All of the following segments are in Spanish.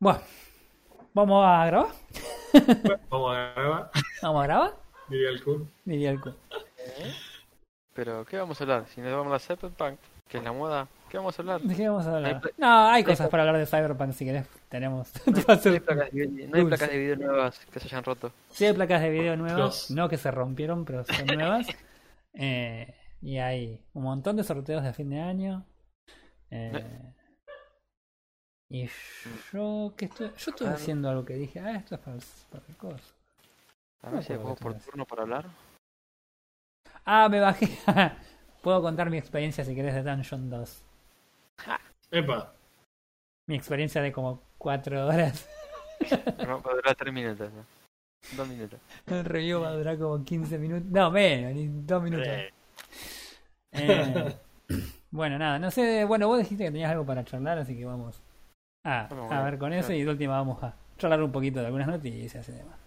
Bueno, ¿vamos a grabar? Vamos a grabar, ¿Vamos a grabar? diría el Kun. Diría el cu. Pero, ¿qué vamos a hablar? Si nos vamos a Cyberpunk, que es la moda, ¿qué vamos a hablar? ¿De qué vamos a hablar? Hay No, hay cosas para hablar de Cyberpunk si querés. Tenemos. No hay, no placas, de, video- no hay dulce. placas de video nuevas que se hayan roto. Sí hay placas de video nuevas, no que se rompieron, pero son nuevas. Eh, y hay un montón de sorteos de fin de año. Eh, y yo, ¿qué estoy? Yo estoy Ah. haciendo algo que dije, ah, esto es para, para el coso. A No ver si por turno para hablar. Ah, me bajé. Puedo contar mi experiencia si querés de Dungeon 2. Epa, Mi experiencia de como 4 horas. No, va a durar 3 minutos. ¿no? 2 minutos. El review va a durar como 15 minutos. No, menos, ni 2 minutos. Eh, bueno, nada, no sé. Bueno, vos dijiste que tenías algo para charlar, así que vamos a, Vamos a a ver con eso y de última vamos a charlar un poquito de algunas noticias y demás.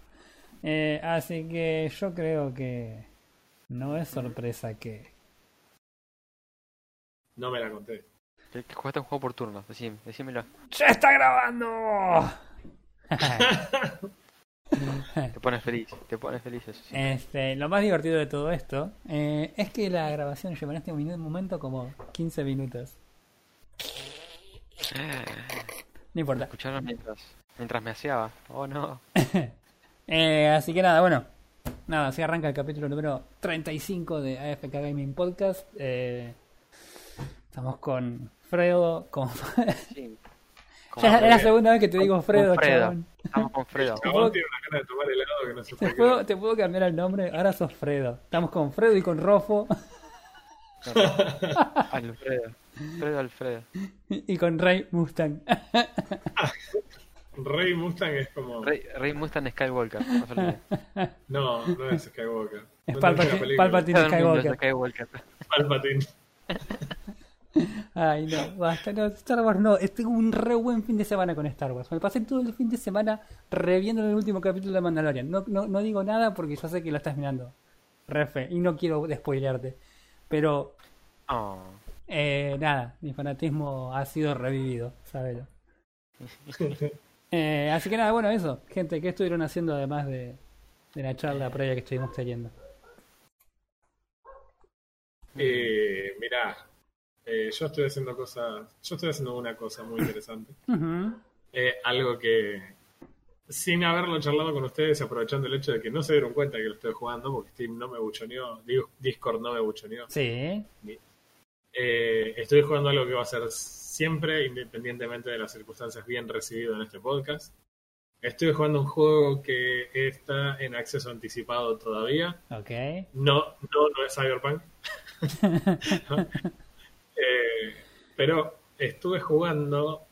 Eh, así que yo creo que no es sorpresa que. no me la conté. que, que jugaste un juego por turno, decime, decímelo. ¡Ya está grabando! Te pones feliz, te pones feliz eso sí. Este, lo más divertido de todo esto eh, es que la grabación lleva en este momento como 15 minutos. No importa. Escucharon mientras, mientras me aseaba. Oh no. Eh, así que nada, bueno. Nada, así arranca el capítulo número 35 de AFK Gaming Podcast. Eh, estamos con Fredo, con... Sí. ya es la segunda vez que te digo Con Fredo, Fredo. chabón. Estamos con Fredo. Chabón tiene una gana de tomar helado que no se ¿Te puede puedo, creer. te puedo cambiar el nombre? Ahora sos Fredo. Estamos con Fredo y con Rofo Alfredo. Fredo Alfredo. y con Rey Mustang. Rey Mustang es como. Rey, Rey Mustang Skywalker. no. No, no es Skywalker. Es No Palpatine- Skywalker. Skywalker. Palpatine. Ay, no, basta, no, Star Wars no. Tuve un re buen fin de semana con Star Wars. Me pasé todo el fin de semana reviendo el último capítulo de Mandalorian. No, no, no digo nada porque yo sé que lo estás mirando. Refe, y no quiero despoilearte. Pero, Oh. Eh, nada, mi fanatismo ha sido revivido, sabelo. Eh, así que nada, bueno, eso. Gente, ¿qué estuvieron haciendo además de, de la charla previa que estuvimos teniendo? Eh, mirá, eh, yo estoy haciendo cosas. Yo estoy haciendo una cosa muy interesante. Eh, algo que, sin haberlo charlado con ustedes, aprovechando el hecho de que no se dieron cuenta que lo estoy jugando, porque Steam no me buchoneó, Discord no me buchoneó. Sí. Eh, estoy jugando algo que va a ser siempre, independientemente de las circunstancias, bien recibido en este podcast. Estoy jugando un juego que está en acceso anticipado todavía. Ok. No, no, no es Cyberpunk. No. Eh, pero estuve jugando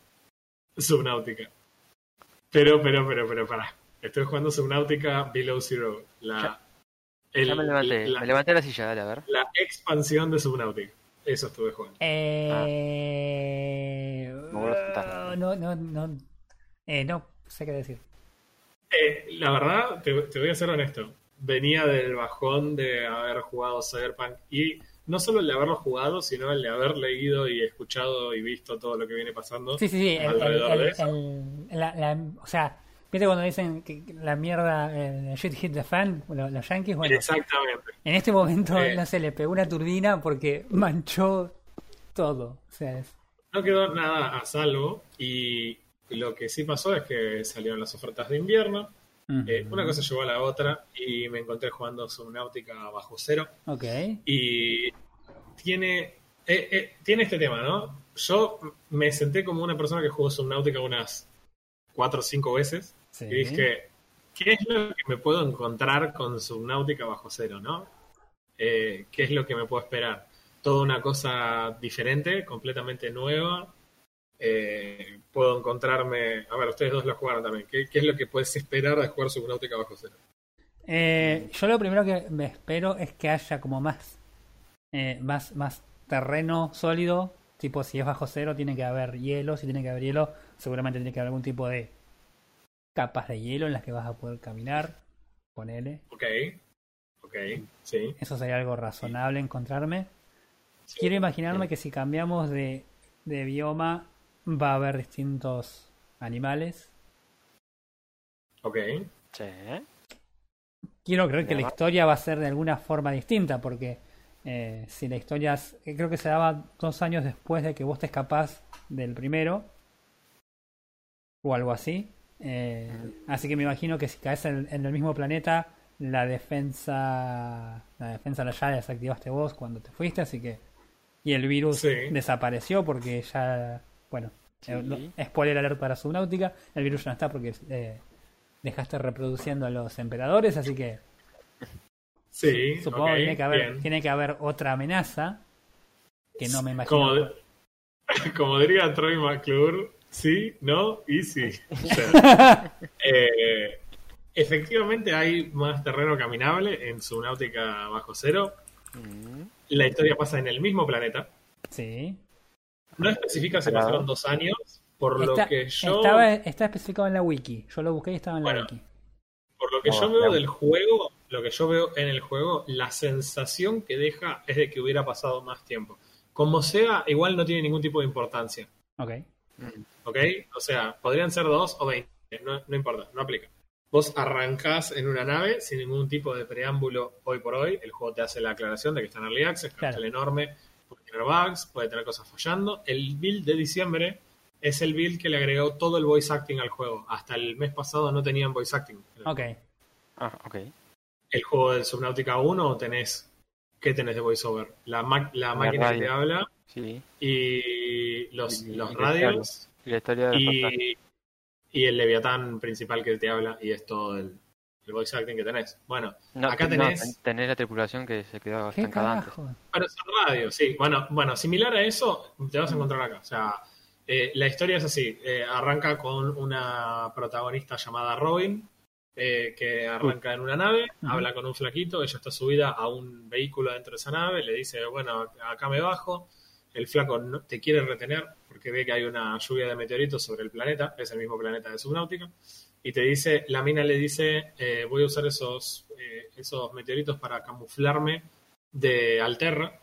Subnautica. Pero, pero, pero, pero, pará. Estoy jugando Subnautica Below Zero. La, el- Ya me levanté. la, Me levanté la silla, dale, a ver. la expansión de Subnautica. Eso estuve jugando. Eh... Me vuelvo a sentar. No, no, no. Eh, no sé qué decir. Eh, la verdad, te, te voy a ser honesto. Venía del bajón de haber jugado Cyberpunk y no solo el de haberlo jugado, sino el de haber leído y escuchado y visto todo lo que viene pasando. Sí, sí, sí. El, el- Alrededor el- de eso. el- la- la- o sea, ¿viste cuando dicen que la mierda, el shit hit the fan, lo- los, yankees? Bueno, Exactamente. en este momento Eh. no se le pegó una turbina porque manchó todo. O sea, es- No quedó nada a salvo y lo que sí pasó es que salieron las ofertas de invierno. Eh, una cosa llevó a la otra y me encontré jugando Subnautica bajo cero. Ok. Y tiene, eh, eh, tiene este tema, ¿no? Yo me senté como una persona que jugó Subnautica unas cuatro o cinco veces Sí. y dije, ¿qué es lo que me puedo encontrar con Subnautica bajo cero, no? Eh, ¿Qué es lo que me puedo esperar? Toda una cosa diferente, completamente nueva. Eh, puedo encontrarme... A ver, ustedes dos lo jugaron también. ¿Qué, qué es lo que puedes esperar de jugar Subnautica bajo cero? Eh, yo lo primero que me espero es que haya como más, más, más terreno sólido. Tipo, si es bajo cero, tiene que haber hielo. Si tiene que haber hielo, seguramente tiene que haber algún tipo de capas de hielo en las que vas a poder caminar. Ponele. Ok, ok, sí. Eso sería algo razonable encontrarme. sí. Quiero imaginarme que si cambiamos de, de bioma, va a haber distintos animales. Ok. Sí. Quiero creer que la historia va a ser de alguna forma distinta, porque eh, si la historia es- eh, creo que se daba dos años después de que vos te escapás del primero, o algo así. Eh, Así que me imagino que si caes en, en el mismo planeta, la defensa, la defensa ya la desactivaste vos cuando te fuiste, así que y el virus Sí. desapareció porque ya, bueno, Sí. eh, spoiler alert para Subnautica, el virus ya no está porque eh, dejaste reproduciendo a los emperadores, así que Sí. supongo que tiene que haber bien. tiene que haber otra amenaza que no me imagino. Como, como diría Troy McClure, sí, no y sí. O sea, eh, efectivamente hay más terreno caminable en Subnautica bajo cero. Mm, La historia pasa en el mismo planeta. Sí. No especifica si Claro. pasaron dos años, por lo Está, que yo, estaba, está especificado en la wiki. Yo lo busqué y estaba en la Bueno. wiki. por lo que No, yo veo del juego, lo que yo veo en el juego, la sensación que deja es de que hubiera pasado más tiempo. Como sea, igual no tiene ningún tipo de importancia. Ok. ¿Ok? O sea, podrían ser dos o veinte, no, no importa, no aplica. Vos arrancás en una nave sin ningún tipo de preámbulo hoy por hoy. El juego te hace la aclaración de que está en Early Access, que Claro. es enorme, puede tener bugs, puede tener cosas fallando. El build de diciembre es el build que le agregó todo el voice acting al juego. Hasta el mes pasado no tenían voice acting. Ok. Ah, ok. El juego del Subnautica 1 tenés. ¿Qué tenés de voiceover? La, ma- la máquina que te habla Sí. y los, Y- los y radios. Y la historia de y, y el Leviatán principal que te habla y es todo el, el voice acting que tenés. Bueno, No, acá no, tenés- ten- tenés la tripulación que se quedó ¿Qué estancada antes. pero son radios, sí. Bueno, bueno, similar a eso te vas a encontrar acá. O sea, eh, la historia es así. eh, arranca con una protagonista llamada Robin, eh, que arranca en una nave, habla con un flaquito, ella está subida a un vehículo dentro de esa nave, le dice, bueno, acá me bajo. El flaco no, te quiere retener porque ve que hay una lluvia de meteoritos sobre el planeta, es el mismo planeta de Subnautica, y te dice, la mina le dice, eh, voy a usar esos, eh, esos meteoritos para camuflarme de Alterra.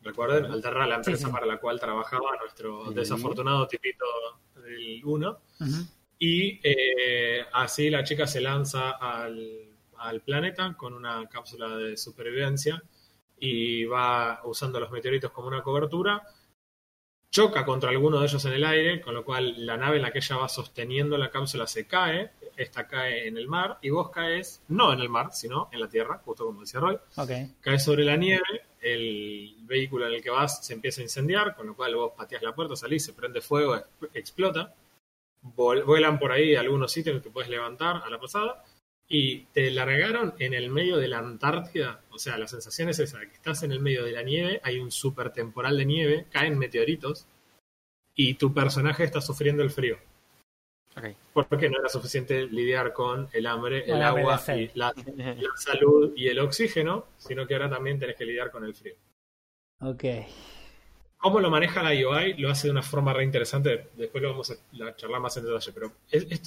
Recuerden, Alterra, la empresa sí. para la cual trabajaba nuestro desafortunado tipito del 1. Ujú. Y eh, así la chica se lanza al, al planeta con una cápsula de supervivencia y va usando los meteoritos como una cobertura. Choca contra alguno de ellos en el aire, con lo cual la nave en la que ella va sosteniendo la cápsula se cae. Esta cae en el mar y vos caes no en el mar, sino en la tierra, justo como decía Roy caes sobre la nieve, el vehículo en el que vas se empieza a incendiar, con lo cual vos pateas la puerta, salís, se prende fuego, ex- explota. Vuelan por ahí algunos sitios que puedes levantar a la pasada y te largaron en el medio de la Antártida. O sea, la sensación es esa, que estás en el medio de la nieve, hay un super temporal de nieve, caen meteoritos y tu personaje está sufriendo el frío. Ok. Porque no era suficiente lidiar con el hambre, el agua y la, la salud y el oxígeno, sino que ahora también tenés que lidiar con el frío. Ok. Cómo lo maneja la UI lo hace de una forma re interesante. Después lo vamos a la- charlar más en detalle. Pero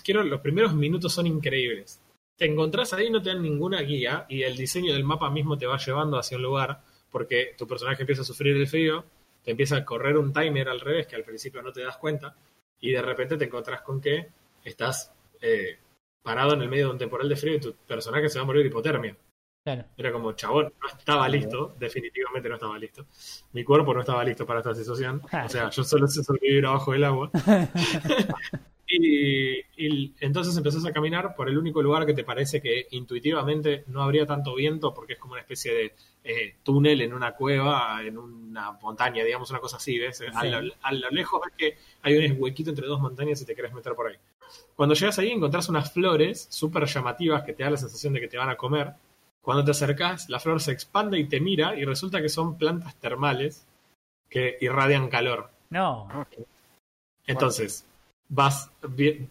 quiero, los primeros minutos son increíbles. Te encontrás ahí, no te dan ninguna guía y el diseño del mapa mismo te va llevando hacia un lugar porque tu personaje empieza a sufrir el frío, te empieza a correr un timer al revés que al principio no te das cuenta y de repente te encontrás con que estás eh, parado en el medio de un temporal de frío y tu personaje se va a morir de hipotermia. Claro. Era como, chabón, no estaba listo, definitivamente no estaba listo. Mi cuerpo no estaba listo para esta situación. O sea, yo solo sé sobrevivir abajo del agua. y, y entonces empezás a caminar por el único lugar que te parece que intuitivamente no habría tanto viento porque es como una especie de eh, túnel en una cueva, en una montaña, digamos, una cosa así, ¿ves? A, lo, a lo lejos ves que hay un huequito entre dos montañas y te querés meter por ahí. Cuando llegas ahí encontrás unas flores súper llamativas que te dan la sensación de que te van a comer. Cuando te acercás, la flor se expande y te mira y resulta que son plantas termales que irradian calor. No. Entonces, vas,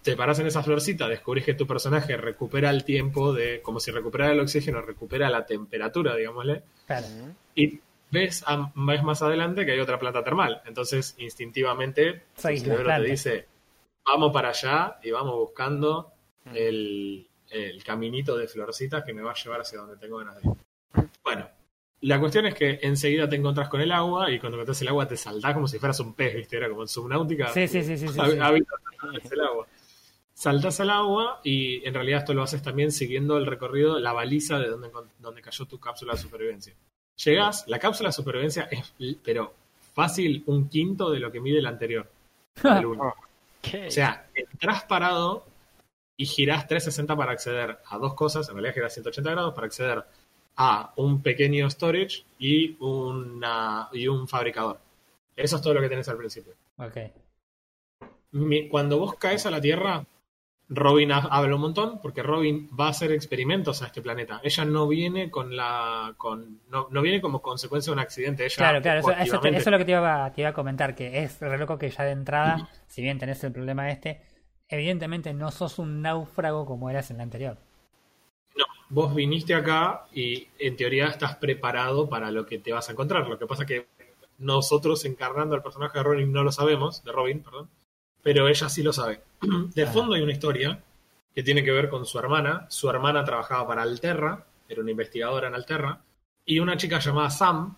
te paras en esa florcita, descubrís que tu personaje recupera el tiempo de, como si recuperara el oxígeno, recupera la temperatura, digámosle, Claro. Y ves, a- ves más adelante que hay otra planta termal. Entonces, instintivamente, tu cerebro te dice, vamos para allá y vamos buscando Mm. el, el caminito de florcitas que me va a llevar hacia donde tengo ganas de ir. Bueno, la cuestión es que enseguida te encontrás con el agua y cuando encontrás el agua te saltás como si fueras un pez, ¿viste? Era como en subnáutica. Sí, sí, sí, sí, sí, el agua. Saltas al agua y en realidad esto lo haces también siguiendo el recorrido, la baliza de donde, donde cayó tu cápsula de supervivencia. Llegas, la cápsula de supervivencia es, pero fácil, un quinto de lo que mide la anterior. el uno. ¿Qué? O sea, entras parado y girás 360 para acceder a dos cosas, en realidad girás 180 grados para acceder a un pequeño storage y, una, y un fabricador. Eso es todo lo que tenés al principio. Ok. Mi- Cuando vos caes a la Tierra, Robin ha- habla un montón porque Robin va a hacer experimentos a este planeta. Ella no viene con la con no, no viene como consecuencia de un accidente. Ella Claro, claro, eso, eso, proactivamente- eso es lo que te iba, te iba a comentar, que es re loco que ya de entrada, si bien tenés el problema este, evidentemente no sos un náufrago como eras en la anterior. No, vos viniste acá y en teoría estás preparado para lo que te vas a encontrar. Lo que pasa que nosotros encarnando al personaje de Robin no lo sabemos, de Robin, perdón, pero ella sí lo sabe. De fondo hay una historia que tiene que ver con su hermana. Su hermana trabajaba para Alterra, era una investigadora en Alterra, y una chica llamada Sam,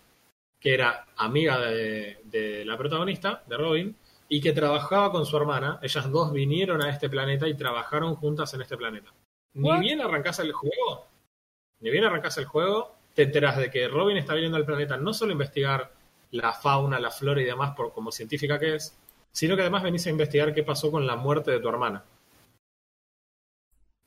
que era amiga de, de la protagonista, de Robin, y que trabajaba con su hermana. Ellas dos vinieron a este planeta y trabajaron juntas en este planeta. Ni bien arrancás el juego, ni bien arrancás el juego, te enteras de que Robin está viniendo al planeta no solo a investigar la fauna, la flora y demás por como científica que es, sino que además venís a investigar qué pasó con la muerte de tu hermana.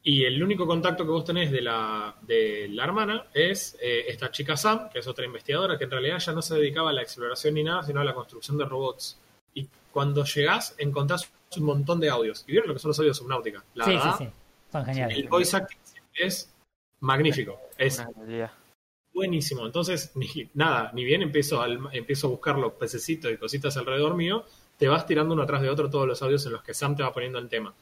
Y el único contacto que vos tenés de la, de la hermana es eh, esta chica Sam, que es otra investigadora, que en realidad ya no se dedicaba a la exploración ni nada, sino a la construcción de robots. Y cuando llegás, encontrás un montón de audios. ¿Y vieron lo que son los audios subnáutica? La sí, sí, verdad, sí, son geniales. el voice acting es magnífico. Es buenísimo. Entonces, ni, nada, ni bien empiezo, al- empiezo a buscar los pececitos y cositas alrededor mío, te vas tirando uno atrás de otro todos los audios en los que Sam te va poniendo el tema.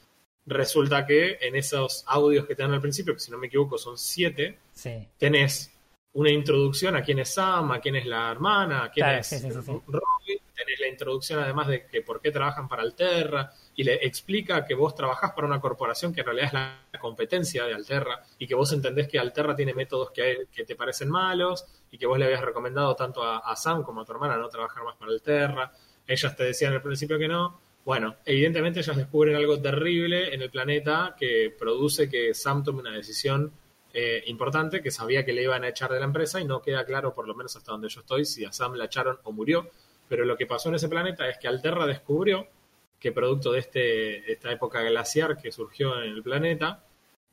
Resulta que en esos audios que te dan al principio, que si no me equivoco son siete, Sí, tenés una introducción a quién es Sam, a quién es la hermana, a quién Claro, es sí, sí, sí, sí. Robin, tenés la introducción además de que por qué trabajan para Alterra, y le explica que vos trabajás para una corporación que en realidad es la competencia de Alterra, y que vos entendés que Alterra tiene métodos que, que te parecen malos, y que vos le habías recomendado tanto a, Sam como a tu hermana no trabajar más para Alterra. Ellas te decían al principio que no. Bueno, evidentemente ellas descubren algo terrible en el planeta que produce que Sam tome una decisión eh, importante que sabía que le iban a echar de la empresa y no queda claro, por lo menos hasta donde yo estoy, si a Sam la echaron o murió. Pero lo que pasó en ese planeta es que Alterra descubrió que producto de este, esta época glaciar que surgió en el planeta,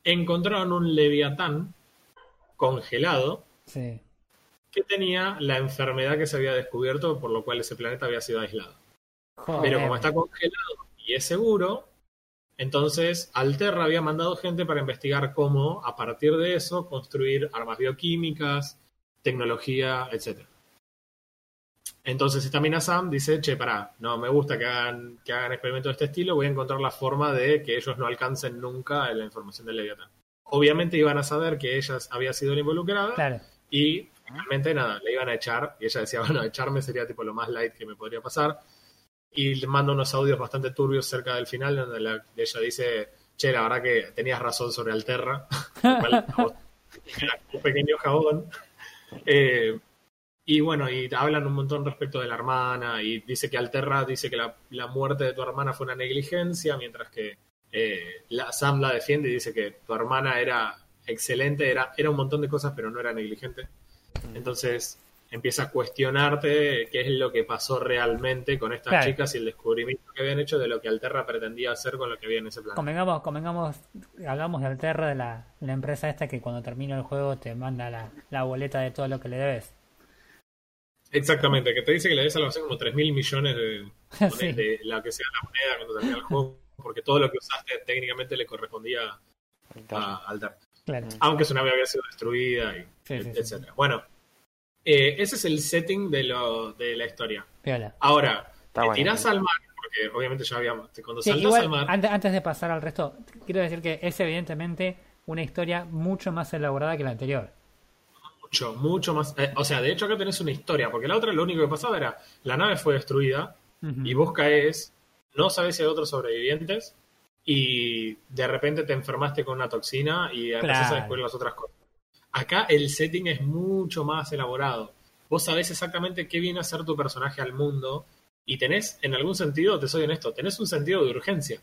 encontraron un leviatán congelado sí. que tenía la enfermedad que se había descubierto, por lo cual ese planeta había sido aislado. Joder. Pero como está congelado y es seguro, entonces Alterra había mandado gente para investigar cómo, a partir de eso, construir armas bioquímicas, tecnología, etc. Entonces esta mina Sam dice, che, pará, no me gusta que hagan, que hagan experimentos de este estilo, voy a encontrar la forma de que ellos no alcancen nunca la información del Leviatán. Obviamente iban a saber que ella había sido la involucrada Claro, y finalmente nada, le iban a echar y ella decía, bueno, echarme sería tipo lo más light que me podría pasar. Y le manda unos audios bastante turbios cerca del final donde la- ella dice, che, la verdad que tenías razón sobre Alterra. Era un pequeño jabón. Eh, y bueno, y hablan un montón respecto de la hermana y dice que Alterra dice que la, la muerte de tu hermana fue una negligencia, mientras que eh, la, Sam la defiende y dice que tu hermana era excelente, era, era un montón de cosas, pero no era negligente. Entonces empieza a cuestionarte qué es lo que pasó realmente con estas Claro. chicas y el descubrimiento que habían hecho de lo que Alterra pretendía hacer con lo que había en ese plan. convengamos, convengamos, hagamos de Alterra de la, la empresa esta que cuando termina el juego te manda la, la boleta de todo lo que le debes. Exactamente, que te dice que le algo así como 3 mil millones de, Sí. de la que sea la moneda cuando termina el juego, porque todo lo que usaste técnicamente le correspondía a Alterra. Claro. Aunque su nave había sido destruida, y, Sí, sí, sí. etcétera. Bueno, eh, ese es el setting de, lo, de la historia. Ahora, Está te bueno. tirás al mar, porque obviamente ya habíamos. Cuando Sí, saltas igual, al mar. antes, antes de pasar al resto, quiero decir que es evidentemente una historia mucho más elaborada que la anterior. Mucho, mucho más. eh, o sea, de hecho, acá tenés una historia, porque la otra lo único que pasaba era: la nave fue destruida y vos caes, no sabés si hay otros sobrevivientes, y de repente te enfermaste con una toxina y empezás Claro. a descubrir las otras cosas. Acá el setting es mucho más elaborado. Vos sabés exactamente qué viene a ser tu personaje al mundo, y tenés, en algún sentido, te soy honesto, tenés un sentido de urgencia.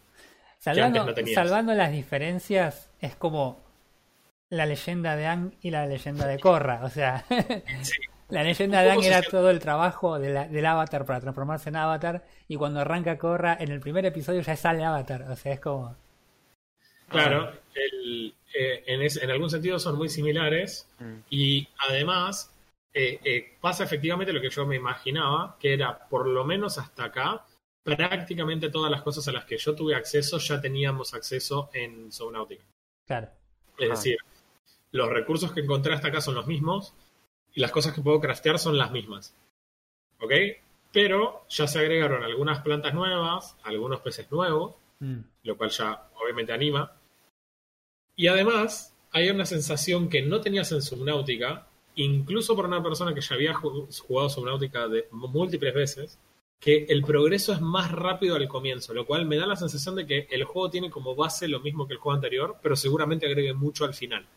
Salvando, no tenías. salvando las diferencias, es como la leyenda de Ang y la leyenda de Korra. O sea, Sí. la leyenda de Ang era todo el trabajo de la- del avatar para transformarse en avatar. Y cuando arranca Korra, en el primer episodio ya sale avatar. O sea, es como. Claro, el- eh, en, es- en algún sentido son muy similares Mm. y además eh, eh, pasa efectivamente lo que yo me imaginaba, que era por lo menos hasta acá, prácticamente todas las cosas a las que yo tuve acceso ya teníamos acceso en Subnautica. Claro. Es decir, los recursos que encontré hasta acá son los mismos y las cosas que puedo craftear son las mismas. ¿Ok? Pero ya se agregaron algunas plantas nuevas, algunos peces nuevos, Mm. lo cual ya obviamente anima. Y además, hay una sensación que no tenías en Subnautica, incluso por una persona que ya había ju- jugado Subnautica de múltiples veces, que el progreso es más rápido al comienzo, lo cual me da la sensación de que el juego tiene como base lo mismo que el juego anterior, pero seguramente agregue mucho al final.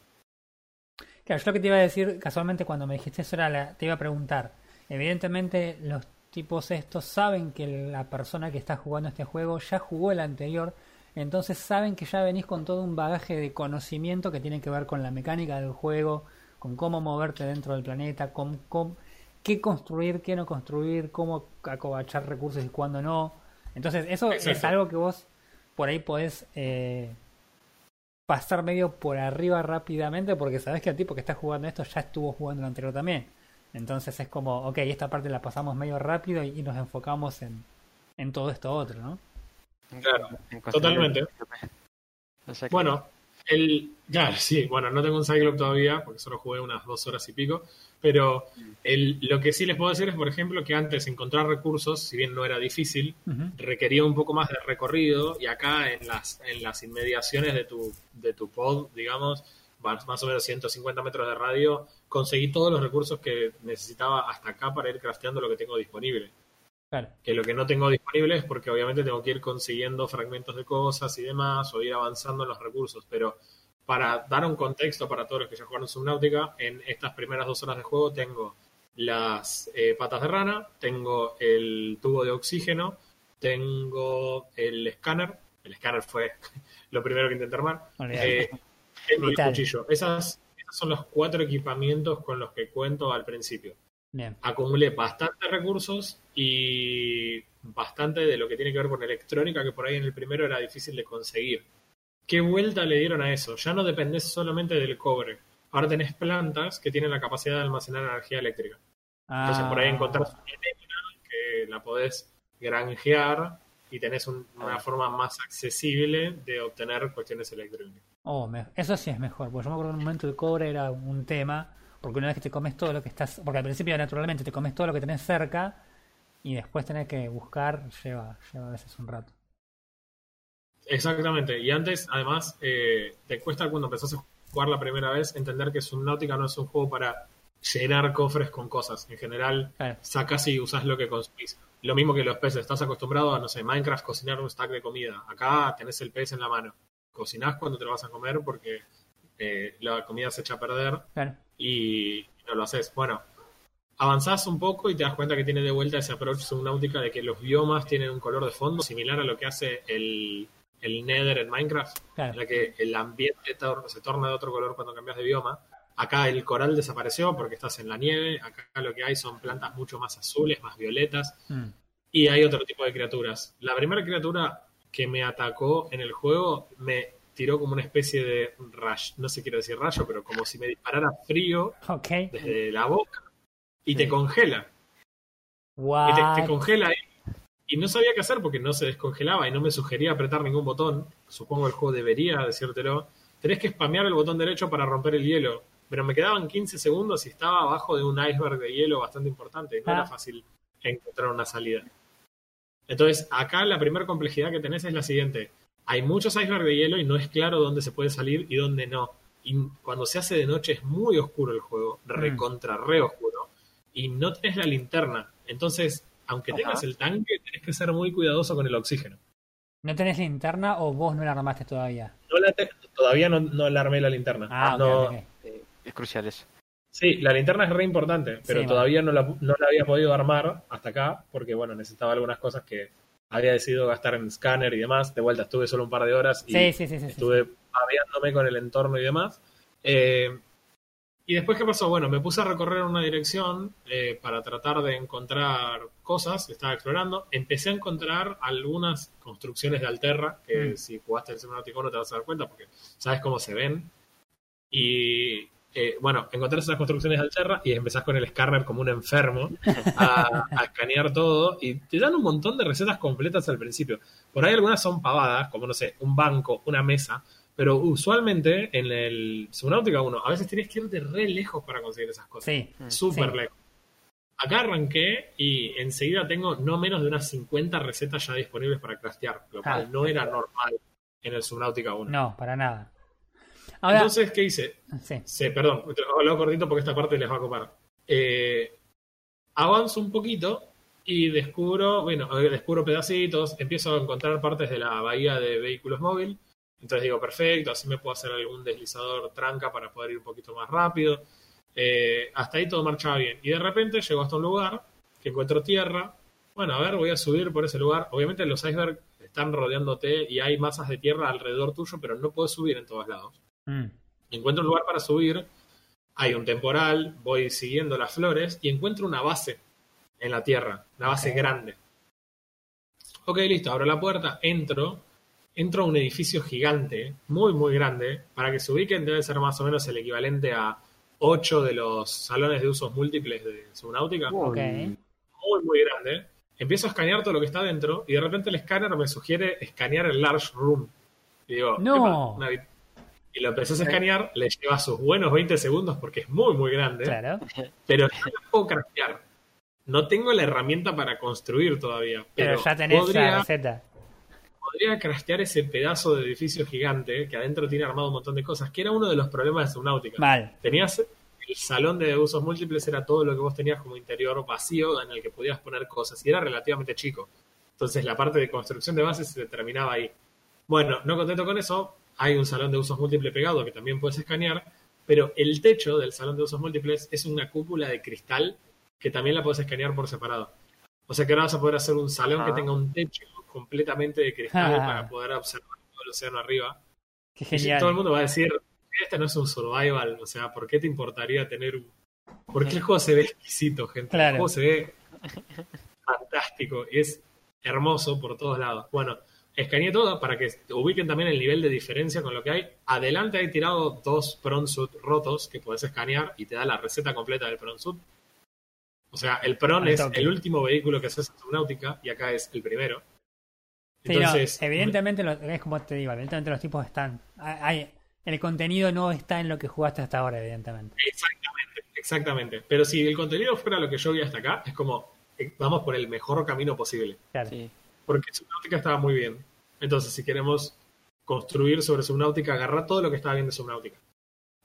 Claro, yo lo que te iba a decir casualmente cuando me dijiste eso era la- te iba a preguntar. Evidentemente los tipos estos saben que la persona que está jugando este juego ya jugó el anterior, entonces saben que ya venís con todo un bagaje de conocimiento que tiene que ver con la mecánica del juego, con cómo moverte dentro del planeta, con, con qué construir, qué no construir, cómo acobachar recursos y cuándo no. Entonces eso es algo que vos por ahí podés eh, pasar medio por arriba rápidamente porque sabes que el tipo que está jugando esto ya estuvo jugando el anterior también. Entonces es como, ok, esta parte la pasamos medio rápido y, y nos enfocamos en, en todo esto otro, ¿no? Claro, totalmente. el- Bueno, el. Claro, sí, bueno, no tengo un Cyclops todavía, porque solo jugué unas dos horas y pico. Pero el, lo que sí les puedo decir es, por ejemplo, que antes encontrar recursos, si bien no era difícil, requería un poco más de recorrido. Y acá en las, en las inmediaciones de tu, de tu pod, digamos, más, más o menos 150 metros de radio, conseguí todos los recursos que necesitaba hasta acá para ir crafteando lo que tengo disponible Claro. que lo que no tengo disponible es porque obviamente tengo que ir consiguiendo fragmentos de cosas y demás o ir avanzando en los recursos, pero para dar un contexto para todos los que ya jugaron Subnautica, en estas primeras dos horas de juego tengo las eh, patas de rana, tengo el tubo de oxígeno, tengo el escáner, el escáner fue lo primero que intenté armar, eh, tengo el cuchillo. Esas, esos son los cuatro equipamientos con los que cuento al principio Bien. acumulé bastantes recursos y bastante de lo que tiene que ver con electrónica que por ahí en el primero era difícil de conseguir. ¿Qué vuelta le dieron a eso? Ya no dependés solamente del cobre. Ahora tenés plantas que tienen la capacidad de almacenar energía eléctrica. Entonces por ahí Ah, encontrás una que la podés granjear y tenés un- una forma más accesible de obtener cuestiones eléctricas. Oh, eso sí es mejor, porque yo me acuerdo en un momento el cobre era un tema, porque una vez que te comes todo lo que estás, porque al principio naturalmente te comes todo lo que tenés cerca y después tenés que buscar, lleva, lleva a veces un rato. Exactamente. Y antes, además, eh, te cuesta cuando empezás a jugar la primera vez entender que Subnautica no es un juego para llenar cofres con cosas. En general, Claro. sacas y usas lo que consumís. Lo mismo que los peces. Estás acostumbrado a, no sé, Minecraft cocinar un stack de comida. Acá tenés el pez en la mano. Cocinás cuando te lo vas a comer porque eh, la comida se echa a perder Claro. y no lo haces. Bueno, avanzás un poco y te das cuenta que tiene de vuelta ese approach subnáutica de que los biomas tienen un color de fondo similar a lo que hace el, el Nether en Minecraft, Claro. en la que el ambiente tor- se torna de otro color cuando cambias de bioma. Acá el coral desapareció porque estás en la nieve, acá lo que hay son plantas mucho más azules, más violetas, Mm. y hay otro tipo de criaturas. La primera criatura que me atacó en el juego me tiró como una especie de rayo, no sé quiero decir rayo, pero como si me disparara frío desde la boca y Sí. te congela. Y te, What? te congela ahí. Y no sabía qué hacer porque no se descongelaba y no me sugería apretar ningún botón. Supongo el juego debería decírtelo. Tenés que spamear el botón derecho para romper el hielo. Pero me quedaban 15 segundos y estaba abajo de un iceberg de hielo bastante importante. No Ah. era fácil encontrar una salida. Entonces, acá la primera complejidad que tenés es la siguiente. Hay muchos icebergs de hielo y no es claro dónde se puede salir y dónde no. Y cuando se hace de noche es muy oscuro el juego, recontra re oscuro, y no tenés la linterna. Entonces, aunque Ajá. tengas el tanque, tenés que ser muy cuidadoso con el oxígeno. ¿No tenés linterna o vos no la armaste todavía? No la te- todavía no, no le armé la linterna. Ah, No- ok. Eh, es crucial eso. Sí, la linterna es re importante, pero Sí, todavía no la, no la había podido armar hasta acá, porque bueno, necesitaba algunas cosas que había decidido gastar en escáner y demás. De vuelta, estuve solo un par de horas y Sí, sí, sí, sí, sí. estuve paviándome con el entorno y demás. Eh, y después, ¿qué pasó? Bueno, me puse a recorrer una dirección eh, para tratar de encontrar cosas, estaba explorando. Empecé a encontrar algunas construcciones de Alterra, que Mm. si jugaste el Subnautica no te vas a dar cuenta porque sabes cómo se ven. Y eh, bueno, encontré esas construcciones de Alterra y empezás con el escáner como un enfermo a, a escanear todo y te dan un montón de recetas completas al principio. Por ahí algunas son pavadas, como no sé, un banco, una mesa, pero usualmente en el Subnautica 1 a veces tienes que irte re lejos para conseguir esas cosas. Sí, Súper sí. lejos. Acá arranqué y enseguida tengo no menos de unas 50 recetas ya disponibles para craftear, lo cual Ah. no era normal en el Subnautica 1. no, para nada. Ahora, Entonces, ¿qué hice? sí. Sí, perdón, te lo hago cortito porque esta parte les va a copar. Eh, avanzo un poquito y descubro, bueno, eh, descubro pedacitos, empiezo a encontrar partes de la bahía de vehículos móvil. Entonces digo, perfecto, así me puedo hacer algún deslizador tranca para poder ir un poquito más rápido. Eh, hasta ahí todo marchaba bien. Y de repente llego hasta un lugar que encuentro tierra. Bueno, a ver, voy a subir por ese lugar. Obviamente los icebergs están rodeándote y hay masas de tierra alrededor tuyo, pero no puedes subir en todos lados Mm. encuentro un lugar para subir, hay un temporal, voy siguiendo las flores y encuentro una base en la tierra, una base grande. Ok, listo, abro la puerta, entro, entro a un edificio gigante, muy, muy grande, para que se ubiquen debe ser más o menos el equivalente a 8 de los salones de usos múltiples de Subnautica, Ok. muy, muy grande. Empiezo a escanear todo lo que está dentro y de repente el escáner me sugiere escanear el large room. Y digo, No. Y lo empecé a escanear, le lleva sus buenos 20 segundos porque es muy, muy grande, Claro. pero no puedo craftear. No tengo la herramienta para construir todavía, Pero, pero, ya tenés la receta. Podría craftear ese pedazo de edificio gigante que adentro tiene armado un montón de cosas, que era uno de los problemas de Subnautica. Mal. Tenías el salón de usos múltiples, era todo lo que vos tenías como interior vacío en el que podías poner cosas y era relativamente chico. Entonces la parte de construcción de bases se terminaba ahí. Bueno, no contento con eso, hay un salón de usos múltiples pegado que también puedes escanear, pero el techo del salón de usos múltiples es una cúpula de cristal que también la puedes escanear por separado. O sea que ahora vas a poder hacer un salón que tenga un techo completamente de cristal Ah. para poder observar todo el océano arriba. Qué Y genial. todo el mundo va a decir, este no es un survival, o sea, ¿por qué te importaría tener un... Porque el juego se ve exquisito, gente. Claro. El juego se ve fantástico y es hermoso por todos lados. Bueno, escaneé todo para que ubiquen también el nivel de diferencia con lo que hay. Adelante hay tirado dos prawn suit rotos que puedes escanear y te da la receta completa del prawn suit. O sea, el Al es el último vehículo que haces en Subnautica y acá es el primero. Sí, no, Entonces, evidentemente, lo- es como te digo, evidentemente los tipos están. hay- el contenido no está en lo que jugaste hasta ahora, evidentemente. Exactamente, exactamente. Pero si el contenido fuera lo que yo vi hasta acá, es como, eh, vamos por el mejor camino posible. Claro. Sí. Porque Subnautica estaba muy bien. Entonces, si queremos construir sobre Subnautica, agarrar todo lo que estaba bien de Subnautica.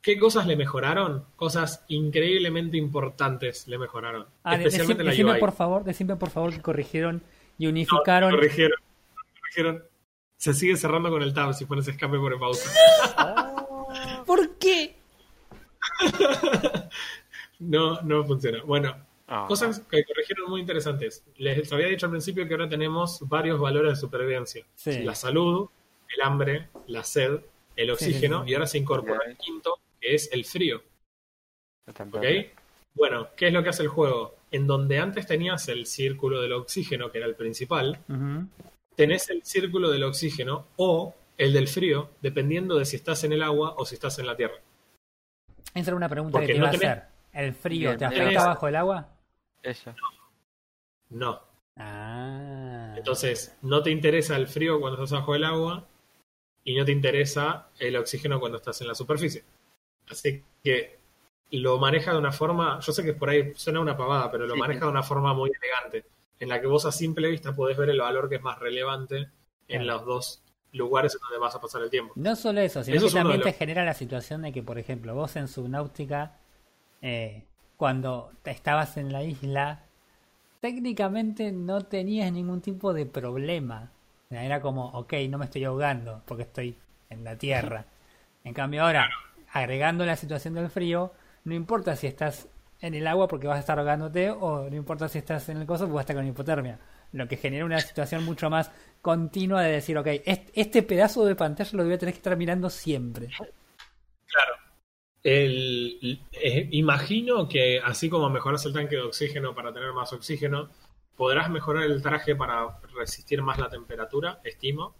¿Qué cosas le mejoraron? Cosas increíblemente importantes le mejoraron. Ah, especialmente decime, la decime UI. por favor, decime por favor que corrigieron y No, unificaron. corrigieron, corrigieron. Se sigue cerrando con el tab si pones escape por en pausa. ¿Por qué? No, no funciona. Bueno, Ah, Cosas que corrigieron muy interesantes. Les había dicho al principio que ahora tenemos varios valores de supervivencia. Sí. La salud, el hambre, la sed, el Sí, sí, oxígeno sí. y ahora se incorpora el quinto, que es el frío. ¿Ok? Bueno, ¿qué es lo que hace el juego? En donde antes tenías el círculo del oxígeno, que era el principal, tenés el círculo del oxígeno o el del frío, dependiendo de si estás en el agua o si estás en la tierra. Esa era una pregunta Porque que te no iba a hacer. ¿El frío Bien, te afecta bajo el agua? Eso. No. Ah. Entonces, no te interesa el frío cuando estás bajo el agua y no te interesa el oxígeno cuando estás en la superficie. Así que lo maneja de una forma, yo sé que por ahí suena una pavada, pero lo Sí. maneja de una forma muy elegante, en la que vos a simple vista podés ver el valor que es más relevante en los dos lugares en donde vas a pasar el tiempo. No solo eso, sino Eso que también te genera la situación de que, por ejemplo, vos en Subnautica, eh, cuando estabas en la isla, técnicamente no tenías ningún tipo de problema. Era como, ok, no me estoy ahogando porque estoy en la tierra. En cambio ahora, agregando la situación del frío, no importa si estás en el agua porque vas a estar ahogándote o no importa si estás en el coso porque vas a estar con hipotermia. lo que genera una situación mucho más continua de decir, ok, est- este pedazo de pantalla lo voy a tener que estar mirando siempre. Claro. El, eh, imagino que así como mejoras el tanque de oxígeno para tener más oxígeno, podrás mejorar el traje para resistir más la temperatura, estimo.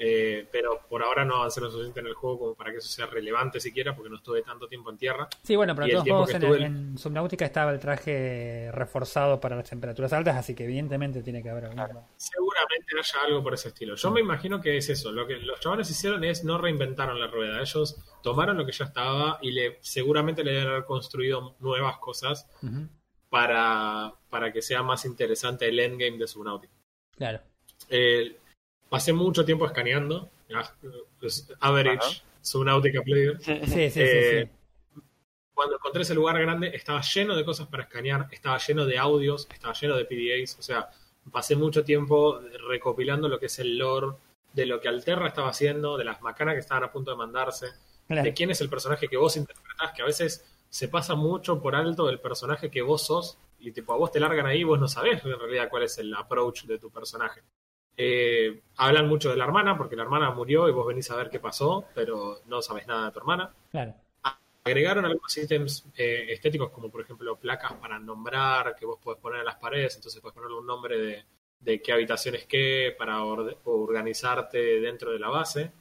Eh, pero por ahora no avancé lo suficiente en el juego como para que eso sea relevante siquiera, porque no estuve tanto tiempo en tierra. Sí, bueno, pero Y todos en, Subnautica estaba el traje reforzado para las temperaturas altas, así que evidentemente tiene que haber algo. Seguramente haya algo por ese estilo. Yo me imagino que es eso. Lo que los chavales hicieron es no reinventaron la rueda. Ellos tomaron lo que ya estaba y le seguramente le deben haber construido nuevas cosas para, para que sea más interesante el endgame de Subnautica. Claro. Eh, pasé mucho tiempo escaneando. es Average Ajá. Subnautica Player. Sí, sí, sí, Eh, sí. Cuando encontré ese lugar grande, estaba lleno de cosas para escanear, estaba lleno de audios, estaba lleno de PDAs. O sea, pasé mucho tiempo recopilando lo que es el lore de lo que Alterra estaba haciendo, de las macanas que estaban a punto de mandarse, Claro. de quién es el personaje que vos interpretás, que a veces se pasa mucho por alto del personaje que vos sos y tipo a vos te largan ahí y vos no sabés en realidad cuál es el approach de tu personaje. Eh, hablan mucho de la hermana porque la hermana murió y vos venís a ver qué pasó, pero no sabés nada de tu hermana. Claro. Agregaron algunos ítems eh, estéticos como por ejemplo placas para nombrar que vos podés poner en las paredes, entonces podés ponerle un nombre de, de qué habitación es qué para organizarte dentro de la base.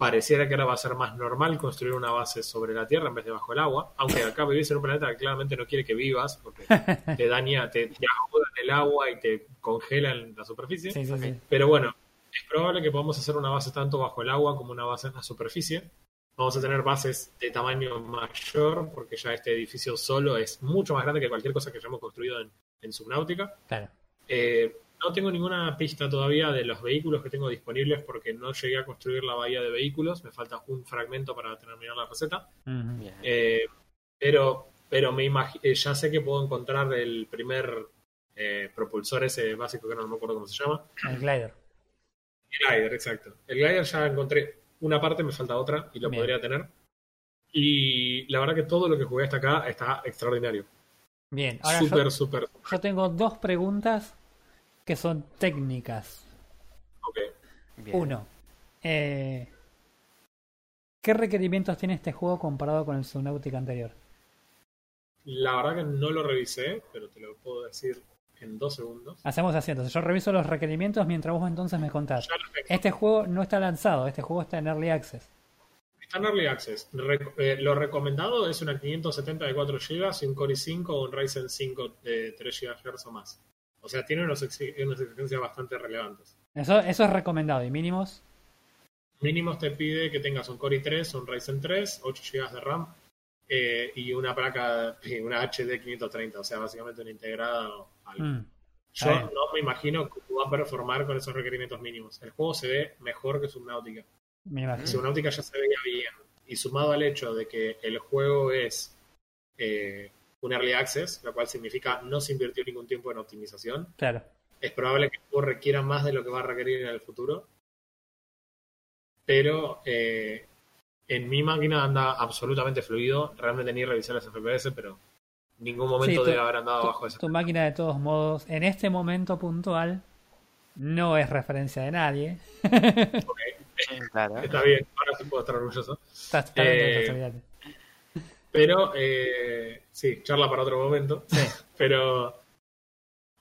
Pareciera que ahora va a ser más normal construir una base sobre la Tierra en vez de bajo el agua, aunque acá vivís en un planeta que claramente no quiere que vivas porque te daña, te, te ahoga en el agua y te congela en la superficie. Sí, sí, sí. Pero bueno, es probable que podamos hacer una base tanto bajo el agua como una base en la superficie. Vamos a tener bases de tamaño mayor porque ya este edificio solo es mucho más grande que cualquier cosa que hayamos construido en, en Subnautica. Claro. Eh, no tengo ninguna pista todavía de los vehículos que tengo disponibles porque no llegué a construir la bahía de vehículos. Me falta un fragmento para terminar la receta. Eh, pero pero me eh, ya sé que puedo encontrar el primer eh, propulsor ese básico que no me acuerdo cómo se llama. El glider. El glider, exacto. El glider ya encontré una parte, me falta otra y lo Bien. podría tener. Y la verdad que todo lo que jugué hasta acá está extraordinario. Bien. Ahora yo- Súper, súper. yo tengo dos preguntas que son técnicas. Ok. Bien. Uno, eh, ¿qué requerimientos tiene este juego comparado con el Subnautica anterior? La verdad que no lo revisé, pero te lo puedo decir en dos segundos. Hacemos así, entonces yo reviso los requerimientos mientras vos entonces me contás. Este juego no está lanzado, este juego está en Early Access. Está en Early Access. Re- eh, lo recomendado es una 570 de 4 GB y un Core i5 o un Ryzen 5 de 3 GHz o más. O sea, tiene unos exi- unas exigencias bastante relevantes. Eso, eso es recomendado. ¿Y mínimos? Mínimos te pide que tengas un Core i3, un Ryzen 3, 8 GB de RAM eh, y una placa, una HD 530, o sea, básicamente una integrada o algo. Mm, Yo no me imagino cómo va a performar con esos requerimientos mínimos. El juego se ve mejor que Subnautica. me. Subnautica ya se veía bien. Y sumado al hecho de que el juego es eh, un early access, lo cual significa no se invirtió ningún tiempo en optimización, Claro. es probable que el juego requiera más de lo que va a requerir en el futuro. Pero eh, en mi máquina anda absolutamente fluido. Realmente ni revisé las FPS, pero en ningún momento Sí, tu- debe haber andado Tu, bajo esa. tu máquina de todos modos, en este momento puntual, no es referencia de nadie. Claro. Está bien, ahora sí puedo estar orgulloso. Está, está bien, Eh. Pero eh, sí, charla para otro momento. Sí. Pero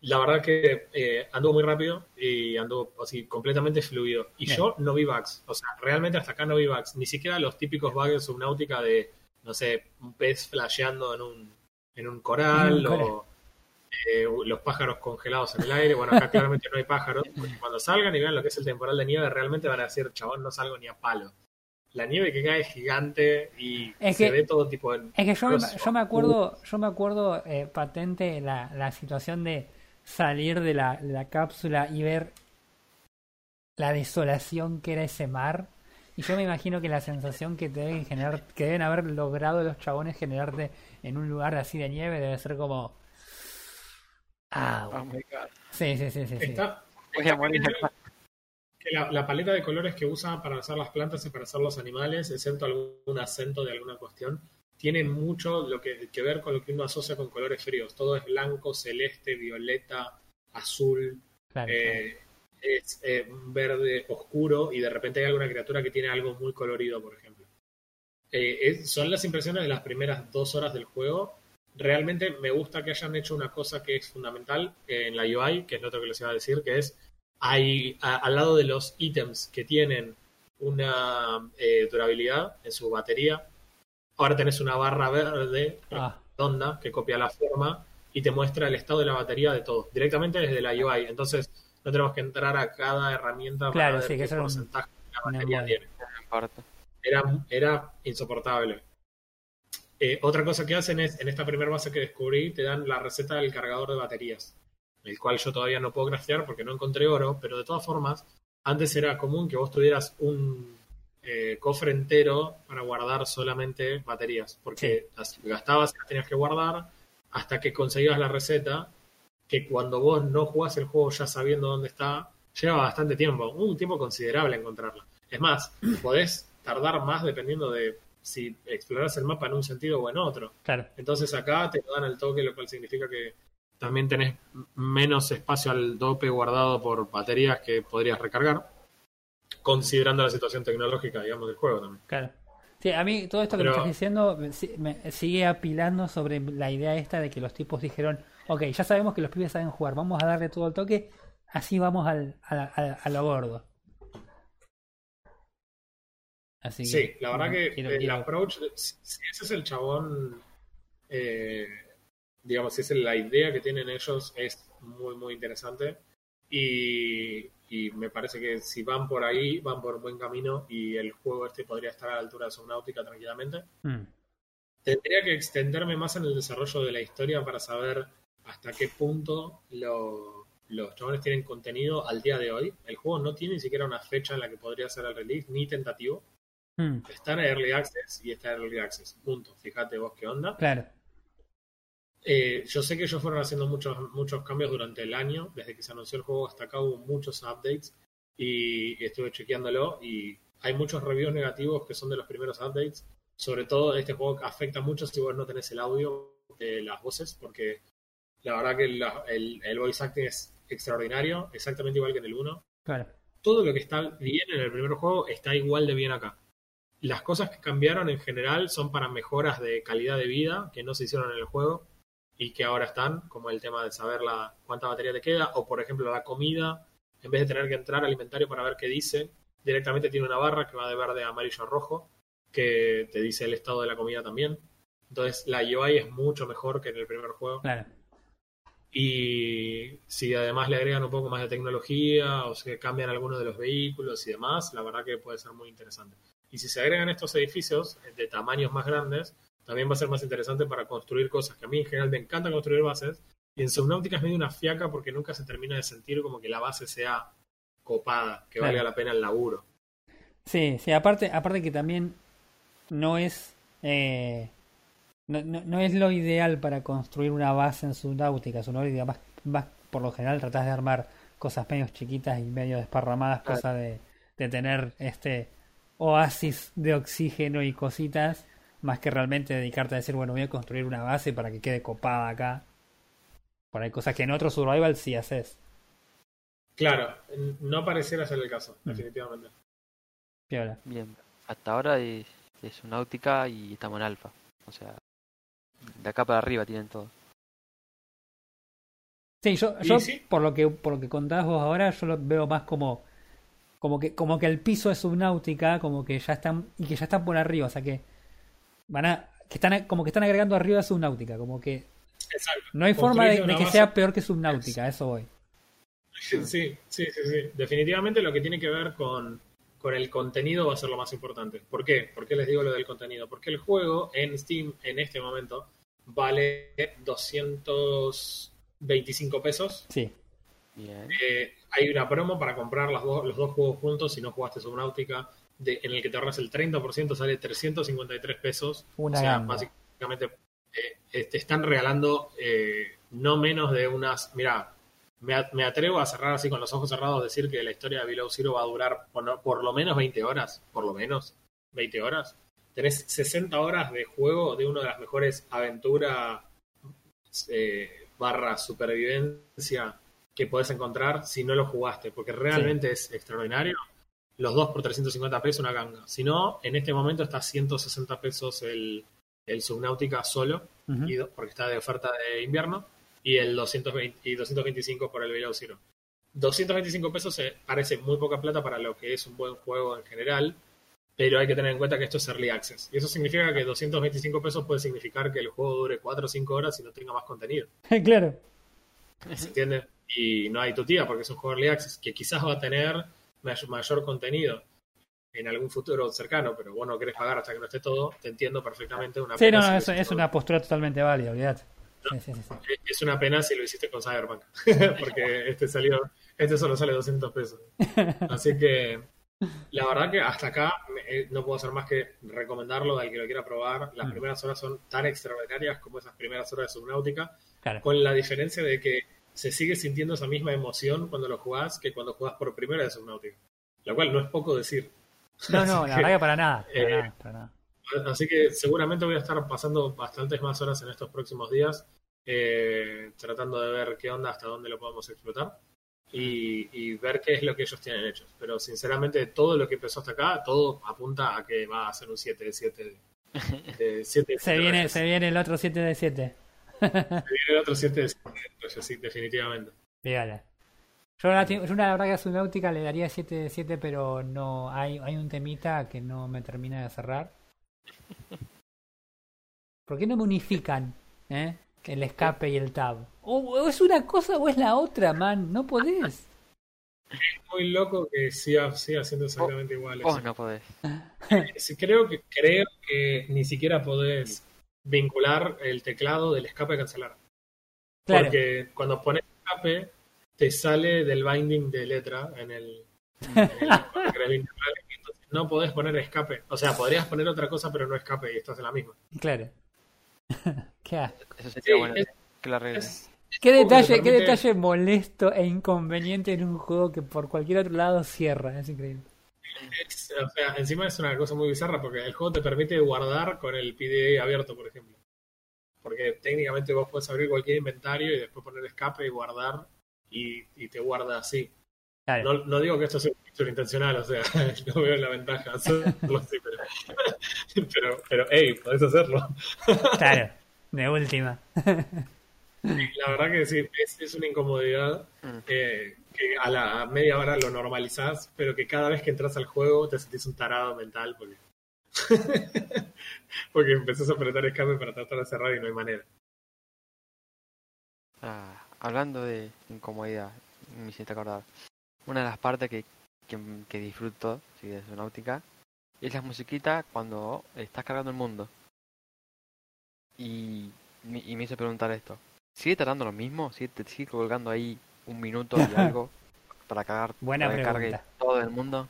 la verdad que eh, anduvo muy rápido y anduvo así completamente fluido. Y Bien. yo no vi bugs. O sea, realmente hasta acá no vi bugs. Ni siquiera los típicos bugs de subnáutica de, no sé, un pez flasheando en un, en un coral coral. o eh, los pájaros congelados en el aire. Bueno, acá claramente no hay pájaros. porque cuando salgan y vean lo que es el temporal de nieve, realmente van a decir, chabón, no salgo ni a palo. La nieve que cae es gigante y Es se que- ve todo tipo de... Es que yo yo me acuerdo, yo me acuerdo eh, patente la, la situación de salir de la, de la cápsula y ver la desolación que era ese mar. Y yo me imagino que la sensación que te deben generar, que deben haber logrado los chabones generarte en un lugar así de nieve debe ser como. Ah, Oh my god. sí, sí, sí, sí. sí. Está, Voy a morir genial acá. Que la, la paleta de colores que usa para hacer las plantas y para hacer los animales, excepto algún acento de alguna cuestión, tiene mucho lo que, que ver con lo que uno asocia con colores fríos. Todo es blanco, celeste, violeta, azul. Claro, eh, es eh, verde oscuro y de repente hay alguna criatura que tiene algo muy colorido, por ejemplo. Eh, es- son las impresiones de las primeras dos horas del juego. Realmente me gusta que hayan hecho una cosa que es fundamental en la UI, que es lo otro que les iba a decir, que es hay a- al lado de los ítems que tienen una eh, durabilidad en su batería, ahora tenés una barra verde Ah, redonda que copia la forma y te muestra el estado de la batería de todo, directamente desde la UI. Entonces, no tenemos que entrar a cada herramienta Claro, para ver sí, que qué un- porcentaje de la un batería tiene. Era insoportable. Eh, otra cosa que hacen es, en esta primera base que descubrí, te dan la receta del cargador de baterías, el cual yo todavía no puedo craftear porque no encontré oro, pero de todas formas, antes era común que vos tuvieras un eh, cofre entero para guardar solamente baterías, porque las gastabas y las tenías que guardar hasta que conseguías la receta, que cuando vos no jugás el juego ya sabiendo dónde está, lleva bastante tiempo, un tiempo considerable encontrarla. Es más, podés tardar más dependiendo de si exploras el mapa en un sentido o en otro. claro. Entonces acá te lo dan al toque, lo cual significa que también tenés menos espacio al dope guardado por baterías que podrías recargar, considerando la situación tecnológica, digamos, del juego también. Claro. Sí, a mí todo esto que Pero- me estás diciendo me, si- me sigue apilando sobre la idea esta de que los tipos dijeron, ok, ya sabemos que los pibes saben jugar, vamos a darle todo el toque, así vamos al, a, a- a lo gordo. Así que, Sí, la verdad que quiero- el quiero- approach, si si ese es el chabón, eh, digamos, es la idea que tienen ellos, es muy, muy interesante. Y, y me parece que si van por ahí, van por buen camino y el juego este podría estar a la altura de Subnautica tranquilamente. Mm, Tendría que extenderme más en el desarrollo de la historia para saber hasta qué punto lo- los chabones tienen contenido al día de hoy. El juego no tiene ni siquiera una fecha en la que podría ser el release, ni tentativo. mm, Está en Early Access y está en Early Access. Punto. Fíjate vos qué onda. claro, Eh, yo sé que ellos fueron haciendo muchos, muchos cambios durante el año. Desde que se anunció el juego hasta acá hubo muchos updates. Y, estuve chequeándolo. Y hay muchos reviews negativos que son de los primeros updates. Sobre todo, este juego afecta mucho si vos no tenés el audio de las voces. Porque la verdad que la- el, el voice acting es extraordinario. Exactamente igual que en el 1 claro. todo lo que está bien en el primer juego está igual de bien acá. Las cosas que cambiaron en general son para mejoras de calidad de vida que no se hicieron en el juego y que ahora están, como el tema de saber la, cuánta batería te queda, o por ejemplo la comida, en vez de tener que entrar al inventario para ver qué dice, directamente tiene una barra que va de verde a amarillo a rojo, que te dice el estado de la comida también. Entonces la UI es mucho mejor que en el primer juego. Claro. Y si además le agregan un poco más de tecnología o se cambian algunos de los vehículos y demás, la verdad que puede ser muy interesante. Y si se agregan estos edificios de tamaños más grandes, también va a ser más interesante para construir cosas que a mí en general me encanta construir bases. Y en Subnautica es medio una fiaca porque nunca se termina de sentir como que la base sea copada, que Claro. valga la pena el laburo. Sí, sí, aparte, aparte que también no es eh, no, no, no es lo ideal para construir una base en Subnautica. Subnautica más, más por lo general tratás de armar cosas medio chiquitas y medio desparramadas, cosa de, de tener este oasis de oxígeno y cositas, más que realmente dedicarte a decir, bueno, voy a construir una base para que quede copada acá. Por ahí cosas que en otro survival sí haces. Claro, no pareciera ser el caso, Mm. definitivamente. Piola. Bien, hasta ahora es, es una náutica y estamos en alfa. O sea, de acá para arriba tienen todo. Sí, yo, yo sí. por lo que por lo que contás vos ahora, yo lo veo más como como que como que el piso es subnáutica, como que ya están y que ya están por arriba, o sea que van a que están como que están agregando arriba de subnáutica, como que Exacto. no hay forma de, que base- sea peor que subnáutica, a eso voy. Sí, sí, sí, sí. Definitivamente lo que tiene que ver con, con el contenido va a ser lo más importante. ¿Por qué? ¿Por qué les digo lo del contenido? Porque el juego en Steam en este momento vale 225 pesos. Sí, Bien. Eh, hay una promo para comprar las dos- los dos juegos juntos si no jugaste Subnautica, de, en el que te ahorras el 30%, sale 353 pesos. Una o sea, básicamente eh, te están regalando eh, no menos de unas... Mira, me, me atrevo a cerrar así con los ojos cerrados, decir que la historia de Below Zero va a durar por, no- por lo menos 20 horas, por lo menos 20 horas. Tenés 60 horas de juego de una de las mejores aventuras eh, barra supervivencia que podés encontrar si no lo jugaste, porque realmente es extraordinario. Los dos por 350 pesos una ganga. Si no, en este momento está a 160 pesos el, el Subnautica solo, y porque está de oferta de invierno, y el 220 y 225 por el Below Zero. 225 pesos se parece muy poca plata para lo que es un buen juego en general, pero hay que tener en cuenta que esto es Early Access. Y eso significa que 225 pesos puede significar que el juego dure 4 o 5 horas y no tenga más contenido. claro. ¿Se entiende? Y no hay tu tía porque es un juego Early Access que quizás va a tener mayor contenido en algún futuro cercano, pero vos no querés pagar hasta que no esté todo, te entiendo perfectamente. Una Sí, no, es, una postura totalmente válida, sí, sí, sí. Es una pena si lo hiciste con Cyberpunk, porque este salió, este solo sale 200 pesos. Así que la verdad que hasta acá me- eh, no puedo hacer más que recomendarlo al que lo quiera probar. Las Mm. primeras horas son tan extraordinarias como esas primeras horas de Subnautica, Claro. con la diferencia de que se sigue sintiendo esa misma emoción cuando lo jugás que cuando jugás por primera vez Subnautica. Lo cual no es poco decir. No, no, la verdad que para nada. Para eh, nada, para nada. Así que seguramente voy a estar pasando bastantes más horas en estos próximos días, eh, tratando de ver qué onda, hasta dónde lo podemos explotar y, y ver qué es lo que ellos tienen hechos. Pero sinceramente, todo lo que empezó hasta acá, todo apunta a que va a ser un 7 de 7 de, de 7 de Se viene, se viene el otro 7 de 7. Viene el otro 7 de 7, entonces sí, definitivamente. Fíjate. Yo la, yo la verdad que a Subnautica le daría 7 de 7, pero no hay, hay un temita que no me termina de cerrar. ¿Por qué no me unifican eh? el escape y el tab? O, o es una cosa o es la otra, man. No podés. Muy loco que siga, siga siendo exactamente igual. Vos no podés. Sí, Creo que, creo que ni siquiera podés vincular el teclado del escape a cancelar. Claro. Porque cuando pones escape, te sale del binding de letra en el. en el- entonces no podés poner escape. O sea, podrías poner otra cosa, pero no escape y estás en la misma. Claro. ¿Qué, asco. Eso sería Sí, bueno es- que la arreglen. Es- qué Como que detalle, qué detalle molesto e inconveniente en un juego que por cualquier otro lado cierra. Es increíble. Es- o sea, encima es una cosa muy bizarra porque el juego te permite guardar con el PDA abierto, por ejemplo. Porque técnicamente vos puedes abrir cualquier inventario y después poner escape y guardar y, y te guarda así. Claro. No, no digo que esto sea un feature intencional, o sea, no veo la ventaja hacerlo así, pero, pero, pero hey, podés hacerlo. Claro. De última. La verdad que sí, es, es una incomodidad Mm. eh, a la media hora lo normalizás, pero que cada vez que entras al juego te sentís un tarado mental porque, porque empezás a apretar escape para tratar de cerrar y no hay manera. Ah, hablando de incomodidad, me hiciste acordar. Una de las partes que, que, disfruto, si de náutica, es la musiquita cuando estás cargando el mundo. Y, y me hizo preguntar esto. ¿Sigue tardando lo mismo? ¿Sigue, te sigue colgando ahí un minuto y algo para cargar Buena para que cargue todo el mundo?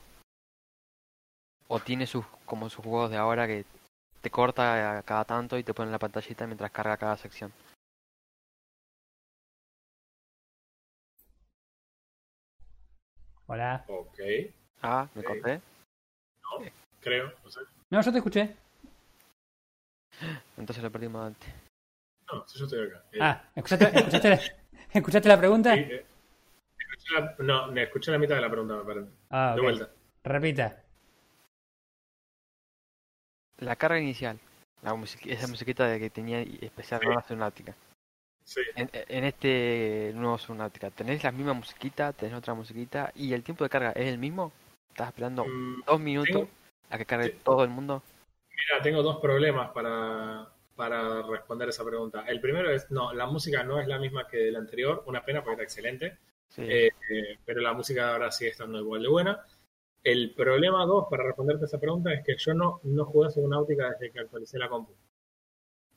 ¿O tiene sus como sus juegos de ahora que te corta a cada tanto y te pone la pantallita mientras carga cada sección? Hola. Ok, Ah, me Ok. corté. creo, no sé. No, yo te escuché. Entonces lo perdimos antes. No, si yo estoy acá. Eh, Ah, ¿escuchaste, escuchaste, ¿escuchaste la pregunta? sí, eh, escuché la- no, me escuché la mitad de la pregunta, me parece. Ah, De vuelta. Repita. La carga inicial, la esa musiquita de que tenía especial Sí. Nueva Subnautica. Sí, En, en este nuevo Subnautica, ¿tenés la misma musiquita? ¿Tenés otra musiquita? ¿Y el tiempo de carga es el mismo? ¿Estás esperando Mm, dos minutos tengo- a que cargue sí. todo el mundo? Mira, tengo dos problemas para, para responder esa pregunta. El primero es, no, la música no es la misma que la anterior, una pena porque era excelente, Sí. eh, eh, pero la música de ahora sigue estando igual de buena. El problema dos, para responderte esa pregunta, es que yo no, no jugué a Subnautica desde que actualicé la compu.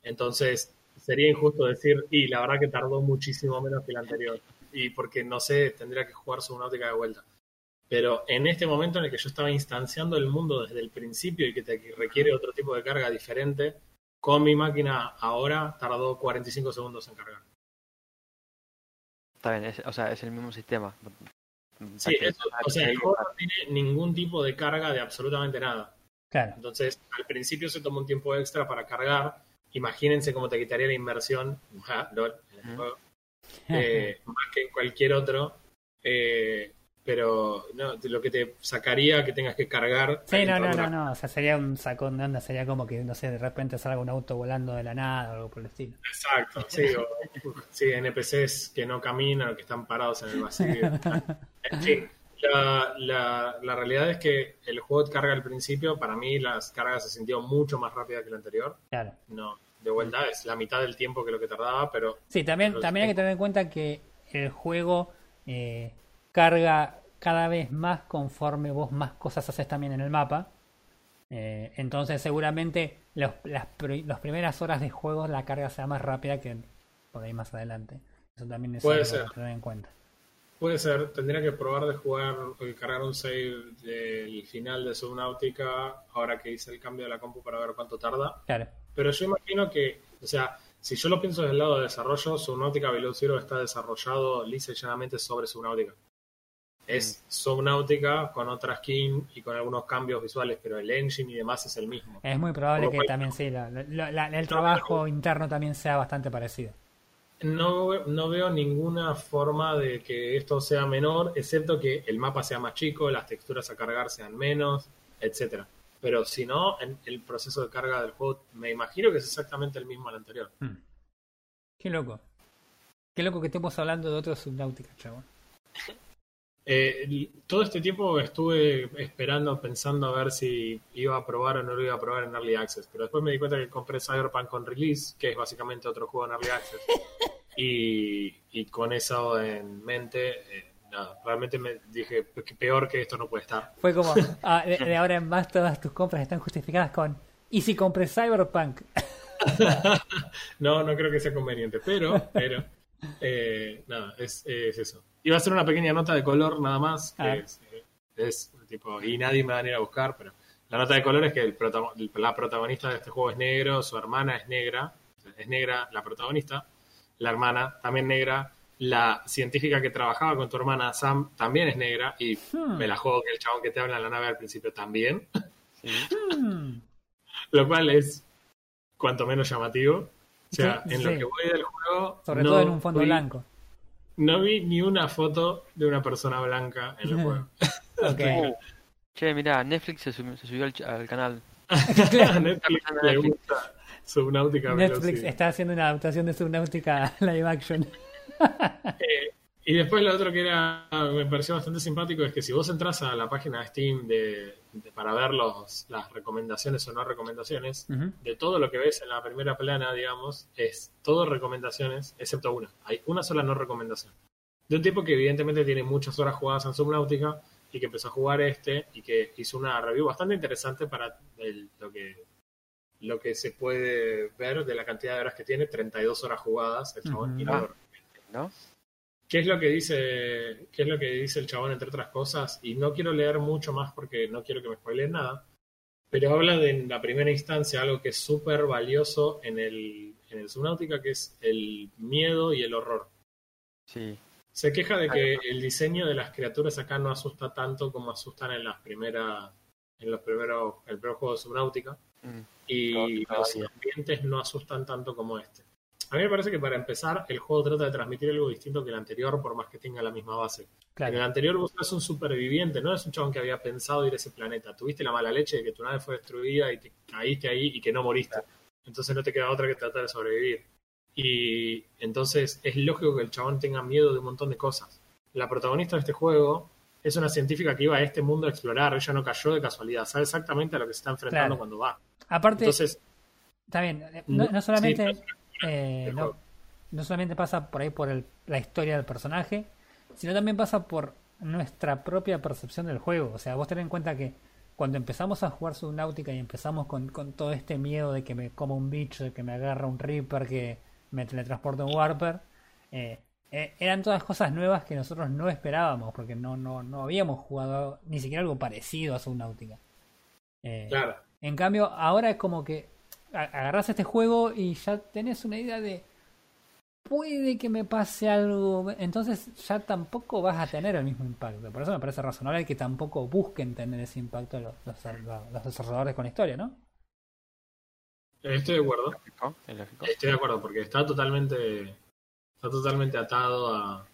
Entonces, sería injusto decir, y la verdad que tardó muchísimo menos que la anterior. Y porque, no sé, tendría que jugar Subnautica de vuelta. Pero en este momento en el que yo estaba instanciando el mundo desde el principio y que te requiere otro tipo de carga diferente, con mi máquina ahora tardó 45 segundos en cargar. Está bien, es- o sea, es el mismo sistema. Sí, eso, o sea, el juego no tiene ningún tipo de carga de absolutamente nada. Claro. Entonces, al principio se toma un tiempo extra para cargar. Imagínense cómo te quitaría la inversión ja, lol, en el juego. eh, más que en cualquier otro. Eh, pero no, lo que te sacaría que tengas que cargar. Sí, no, no, no, no. O sea, sería un sacón de onda. Sería como que, no sé, de repente salga un auto volando de la nada o algo por el estilo. Exacto, sí, o, sí, NPCs que no caminan o que están parados en el vacío. En fin, la, la, la realidad es que el juego te carga al principio. Para mí, las cargas se sintieron mucho más rápida que la anterior. Claro. No, de vuelta es la mitad del tiempo que lo que tardaba, pero Sí, también, también hay que tener en cuenta que el juego eh, carga cada vez más conforme vos más cosas haces también en el mapa. Eh, entonces seguramente los, las, las primeras horas de juego la carga sea más rápida que por ahí más adelante. Eso también es Puede algo ser. a tener en cuenta. puede ser. Tendría que probar de jugar, eh, cargar un save del final de Subnautica ahora que hice el cambio de la compu para ver cuánto tarda. Claro. Pero yo imagino que, o sea, si yo lo pienso desde el lado de desarrollo, Subnautica Below Zero está desarrollado lisa y llanamente sobre Subnautica. Es Subnautica con otra skin y con algunos cambios visuales, pero el engine y demás es el mismo. Es muy probable que cual- también sí, la- la- la- el trabajo interno también sea bastante parecido. No, no veo ninguna forma de que esto sea menor, excepto que el mapa sea más chico, las texturas a cargar sean menos, etcétera. Pero si no, en el proceso de carga del juego me imagino que es exactamente el mismo al anterior. Hmm. Qué loco. Qué loco que estemos hablando de otro Subnautica, chabón. Eh, todo este tiempo estuve esperando, pensando a ver si iba a probar o no lo iba a probar en Early Access, pero después me di cuenta que compré Cyberpunk con Release, que es básicamente otro juego en Early Access. Y, y con eso en mente, eh, nada, realmente me dije que peor que esto no puede estar. Fue como, ah, de, de ahora en más todas tus compras están justificadas con, ¿y si compré Cyberpunk? No, no creo que sea conveniente, pero, pero, eh, nada, es, es eso. Iba a hacer una pequeña nota de color nada más, que Ah. es, es, tipo, y nadie me va a ir a buscar, pero la nota de color es que el la protagonista de este juego es negro, su hermana es negra, es negra la protagonista, la hermana también negra, la científica que trabajaba con tu hermana Sam también es negra, y Hmm. me la juego que el chabón que te habla en la nave al principio también. Hmm. lo cual es cuanto menos llamativo. O sea, Sí, en lo que voy del juego. Sobre no todo en un fondo blanco. No vi ni una foto de una persona blanca en el juego. Ok. Uh, Che, mirá, Netflix se subió, se subió al, canal. Netflix le gusta Subnautica Netflix está haciendo una adaptación de Subnautica live action. Eh, y después lo otro que era me pareció bastante simpático es que si vos entras a la página de Steam de, de- para ver los, las recomendaciones o no recomendaciones, de todo lo que ves en la primera plana, digamos, es todo recomendaciones, excepto una. Hay una sola no recomendación. De un tipo que evidentemente tiene muchas horas jugadas en Subnautica y que empezó a jugar este y que hizo una review bastante interesante para el- lo que lo que se puede ver de la cantidad de horas que tiene, 32 horas jugadas el chabón, y no Ah. ¿No? ¿Qué es lo que dice, qué es lo que dice el chabón entre otras cosas? Y no quiero leer mucho más porque no quiero que me spoileen nada. Pero habla de en la primera instancia algo que es súper valioso en el, en el Subnautica, que es el miedo y el horror. Sí. Se queja de que el diseño de las criaturas acá no asusta tanto como asustan en las primeras, en los primeros, el primer juego de Subnautica Mm. y No, los ambientes no asustan tanto como este. A mí me parece que para empezar el juego trata de transmitir algo distinto que el anterior, por más que tenga la misma base. En el anterior vos eres un superviviente, no es un chabón que había pensado ir a ese planeta. Tuviste la mala leche de que tu nave fue destruida y te caíste ahí y que no moriste. Entonces no te queda otra que tratar de sobrevivir. Y entonces es lógico que el chabón tenga miedo de un montón de cosas. La protagonista de este juego es una científica que iba a este mundo a explorar. Ella no cayó de casualidad, sabe exactamente a lo que se está enfrentando Claro. cuando va. Aparte, Entonces, está bien, no, no solamente, sí, eh, no, no solamente pasa por ahí por el- la historia del personaje, sino también pasa por nuestra propia percepción del juego. O sea, vos tenés en cuenta que cuando empezamos a jugar Subnautica y empezamos con, con todo este miedo de que me coma un bicho, de que me agarra un Reaper, que me teletransporta un Warper, eh, eh, eran todas cosas nuevas que nosotros no esperábamos, porque no, no, no habíamos jugado ni siquiera algo parecido a Subnautica. Eh, claro. en cambio, ahora es como que a- agarrás este juego y ya tenés una idea de puede que me pase algo, entonces ya tampoco vas a tener el mismo impacto. Por eso me parece razonable que tampoco busquen tener ese impacto los, los, los desarrolladores con historia, ¿no? Estoy de acuerdo. ¿Lógico? ¿Es lógico? Estoy de acuerdo, porque está totalmente. está totalmente atado a,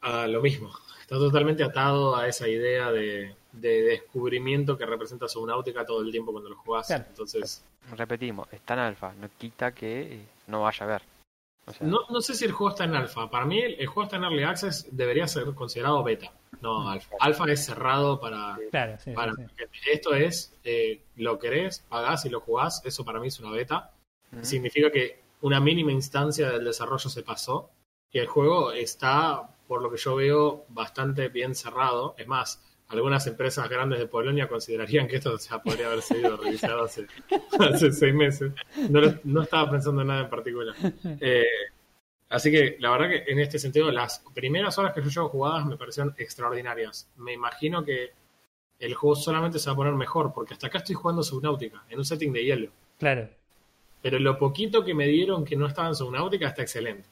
a lo mismo. Está totalmente atado a esa idea de, de descubrimiento que representa Subnautica todo el tiempo cuando lo jugás. Claro. Entonces, Repetimos, está en alfa, no quita que eh, no vaya a ver. O sea, no, no sé si el juego está en alfa. Para mí, el, el juego está en early access, debería ser considerado beta, no alfa. Alfa es cerrado para. Claro, sí, sí, para sí. Esto es, eh, lo querés, pagás y lo jugás. Eso para mí es una beta. ujú. significa que una mínima instancia del desarrollo se pasó y el juego está, por lo que yo veo, bastante bien cerrado. Es más, algunas empresas grandes de Polonia considerarían que esto ya podría haber sido revisado hace, hace seis meses. No, lo- no estaba pensando en nada en particular. Eh, así que la verdad que en este sentido, las primeras horas que yo llevo jugadas me parecieron extraordinarias. Me imagino que el juego solamente se va a poner mejor, porque hasta acá estoy jugando Subnautica, en un setting de hielo. Claro. Pero lo poquito que me dieron que no estaba en Subnautica está excelente.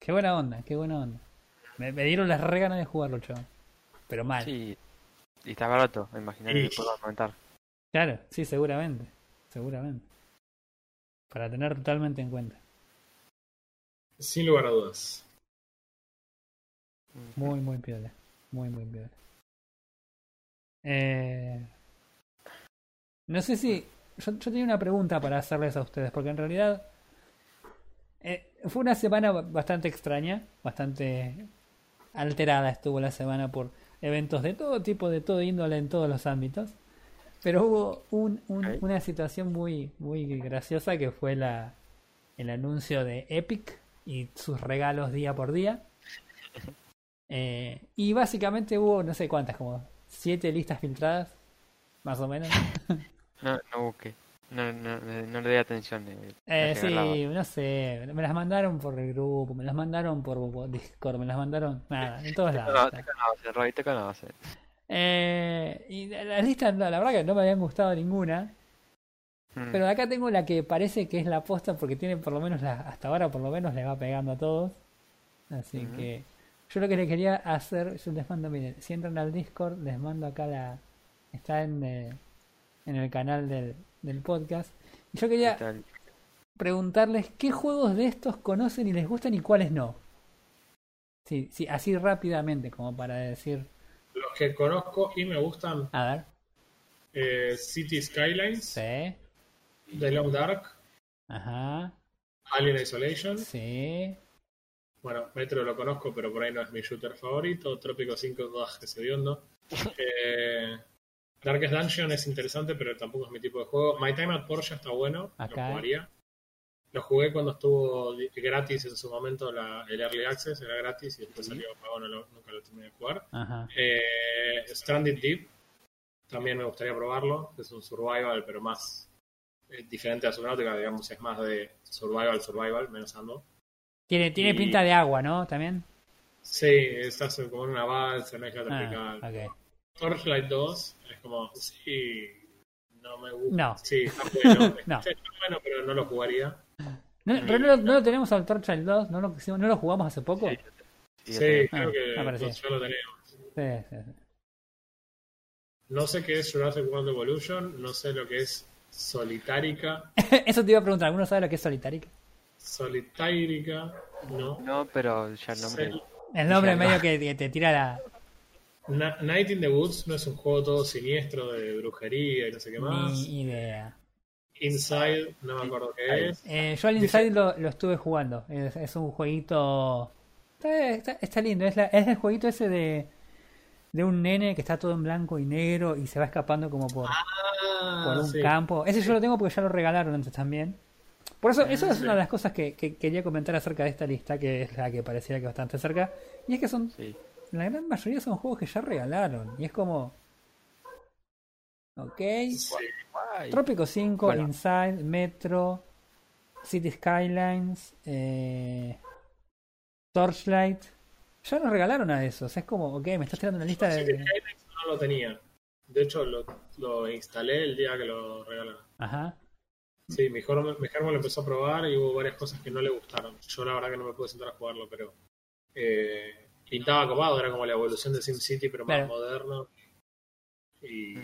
Qué buena onda, qué buena onda. Me, me dieron las re ganas de jugarlo, chaval. Pero mal. Sí, y está barato, me imagino que puedo aumentar. Claro, sí, seguramente. Seguramente. Para tener totalmente en cuenta. Sin lugar a dudas. Muy, muy piola. Muy, muy piola. Eh... No sé si. Yo, yo tenía una pregunta para hacerles a ustedes, porque en realidad. eh, fue una semana ba- bastante extraña, bastante alterada estuvo la semana por eventos de todo tipo, de todo índole en todos los ámbitos. Pero hubo un, un- una situación muy, muy graciosa que fue la, el anuncio de Epic y sus regalos día por día. Eh, y básicamente hubo no sé cuántas, como siete listas filtradas, más o menos. No, no busque. No, no, no, le dé atención. eh, Eh, sí, no sé, me las mandaron por el grupo, me las mandaron por Discord, me las mandaron, nada, en todos lados. te conoce, Roy, te conoce. Eh, y la- las listas, la verdad que no me habían gustado ninguna, Mm. pero acá tengo la que parece que es la posta porque tiene por lo menos, la, hasta ahora por lo menos le va pegando a todos. Así Ujú. que yo lo que le quería hacer, yo les mando, miren, si entran al Discord, les mando acá la... Está en, eh, en el canal del, del podcast. Yo quería preguntarles qué juegos de estos conocen y les gustan y cuáles no. Sí, sí, así rápidamente, como para decir, Los que conozco y me gustan, a ver, eh, City Skylines, sí, The Long Dark, ajá, Alien Isolation. sí, Bueno, Metro lo conozco, pero por ahí no es mi shooter favorito. Trópico 5, ugh, que se hondo. Eh, Darkest Dungeon es interesante, pero tampoco es mi tipo de juego. My Time at Porsche está bueno, Acá. lo jugaría. Lo jugué cuando estuvo gratis en su momento la- el Early Access, era gratis y después Sí. salió pago, no lo- nunca lo terminé de jugar. Eh, Stranded Deep, también me gustaría probarlo. Es un survival, pero más eh, diferente a Subnautica, digamos, es más de survival, survival, menos ando. Tiene, tiene Y- pinta de agua, ¿no? También. Sí, estás como en una balsa, en una isla Ah, tropical. Torchlight 2 es como, sí, no me gusta. No. Sí, está bueno. No. Está bueno, pero no lo jugaría. No, pero no, lo- no lo tenemos al Torchlight 2, ¿no lo, no lo jugamos hace poco. Sí, Sí, creo Ah, que parecía. ya lo tenemos. Sí, sí, sí. No sé qué es Jurassic World Evolution, no sé lo que es Solitárica. Eso te iba a preguntar, ¿alguno sabe lo que es Solitaric? Solitárica, no. No, pero ya el nombre. El nombre Ya, medio que te tira la... Na- Night in the Woods no es un juego todo siniestro de brujería y no sé qué más. Ni idea. Inside, no me acuerdo qué es. Eh, yo al Inside lo, lo estuve jugando. Es, es un jueguito. Está, está- está lindo. Es, la- es el jueguito ese de, de un nene que está todo en blanco y negro y se va escapando como por, Ah, por un sí. campo. Ese yo lo tengo porque ya lo regalaron antes también. Por eso, eso es sí. una de las cosas que, que quería comentar acerca de esta lista, que es la que pareciera que bastante cerca. Y es que son, Sí. La gran mayoría son juegos que ya regalaron. Y es como. Ok. Sí. Trópico 5, Bueno. Inside, Metro, City Skylines, eh, Torchlight. Ya nos regalaron a esos. Es como, ok, me estás tirando una lista City de. Skylines no lo tenía. De hecho, lo, lo instalé el día que lo regalaron. Ajá. Sí, mi Germo, mi Germo lo empezó a probar y hubo varias cosas que no le gustaron. Yo la verdad que no me pude sentar a jugarlo, pero eh, pintaba copado, era como la evolución de SimCity, pero más Claro. moderno. Y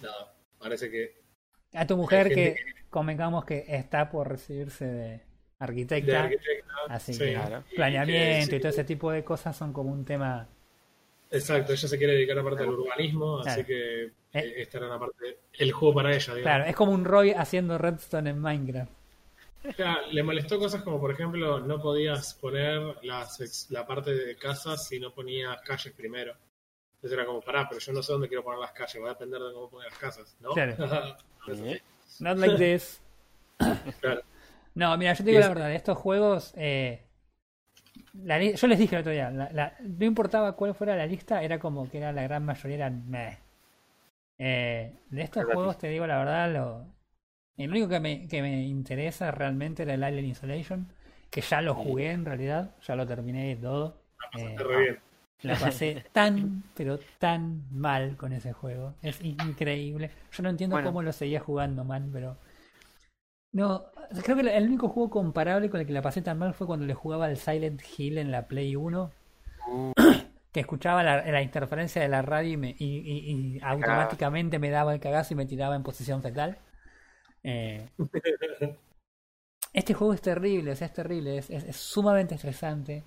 nada, parece que A tu mujer que convengamos que está por recibirse de arquitecta, de arquitecta. así sí. que Claro. Y planeamiento que- y todo ese tipo de cosas son como un tema. Exacto, ella se quiere dedicar aparte al urbanismo, así Claro. que Eh. eh, esta era una parte, el juego para ella, digamos. Claro, es como un Roy haciendo redstone en Minecraft. O sea, le molestó cosas como, por ejemplo, no podías poner las la parte de casas si no ponías calles primero. Entonces era como, pará, pero yo no sé dónde quiero poner las calles, va a depender de cómo poner las casas, ¿no? Claro. Not like this. Claro. No, mira, yo te digo la verdad, estos juegos, eh, la yo les dije el otro día, la- la- no importaba cuál fuera la lista, era como que era la gran mayoría eran meh. Eh, de estos juegos te digo la verdad, lo, el único que me, que me interesa realmente era el Alien Isolation, que ya lo jugué en realidad, ya lo terminé y todo. Eh, Está re bien. la pasé tan, pero tan mal con ese juego. Es increíble. Yo no entiendo Bueno. cómo lo seguía jugando, man, pero. No, creo que el único juego comparable con el que la pasé tan mal fue cuando le jugaba al Silent Hill en la Play 1, Uh, que escuchaba la, la interferencia de la radio y, me, y, y- y automáticamente me daba el cagazo y me tiraba en posición fetal. Eh, este juego es terrible, o sea, es terrible, es, es- es sumamente estresante,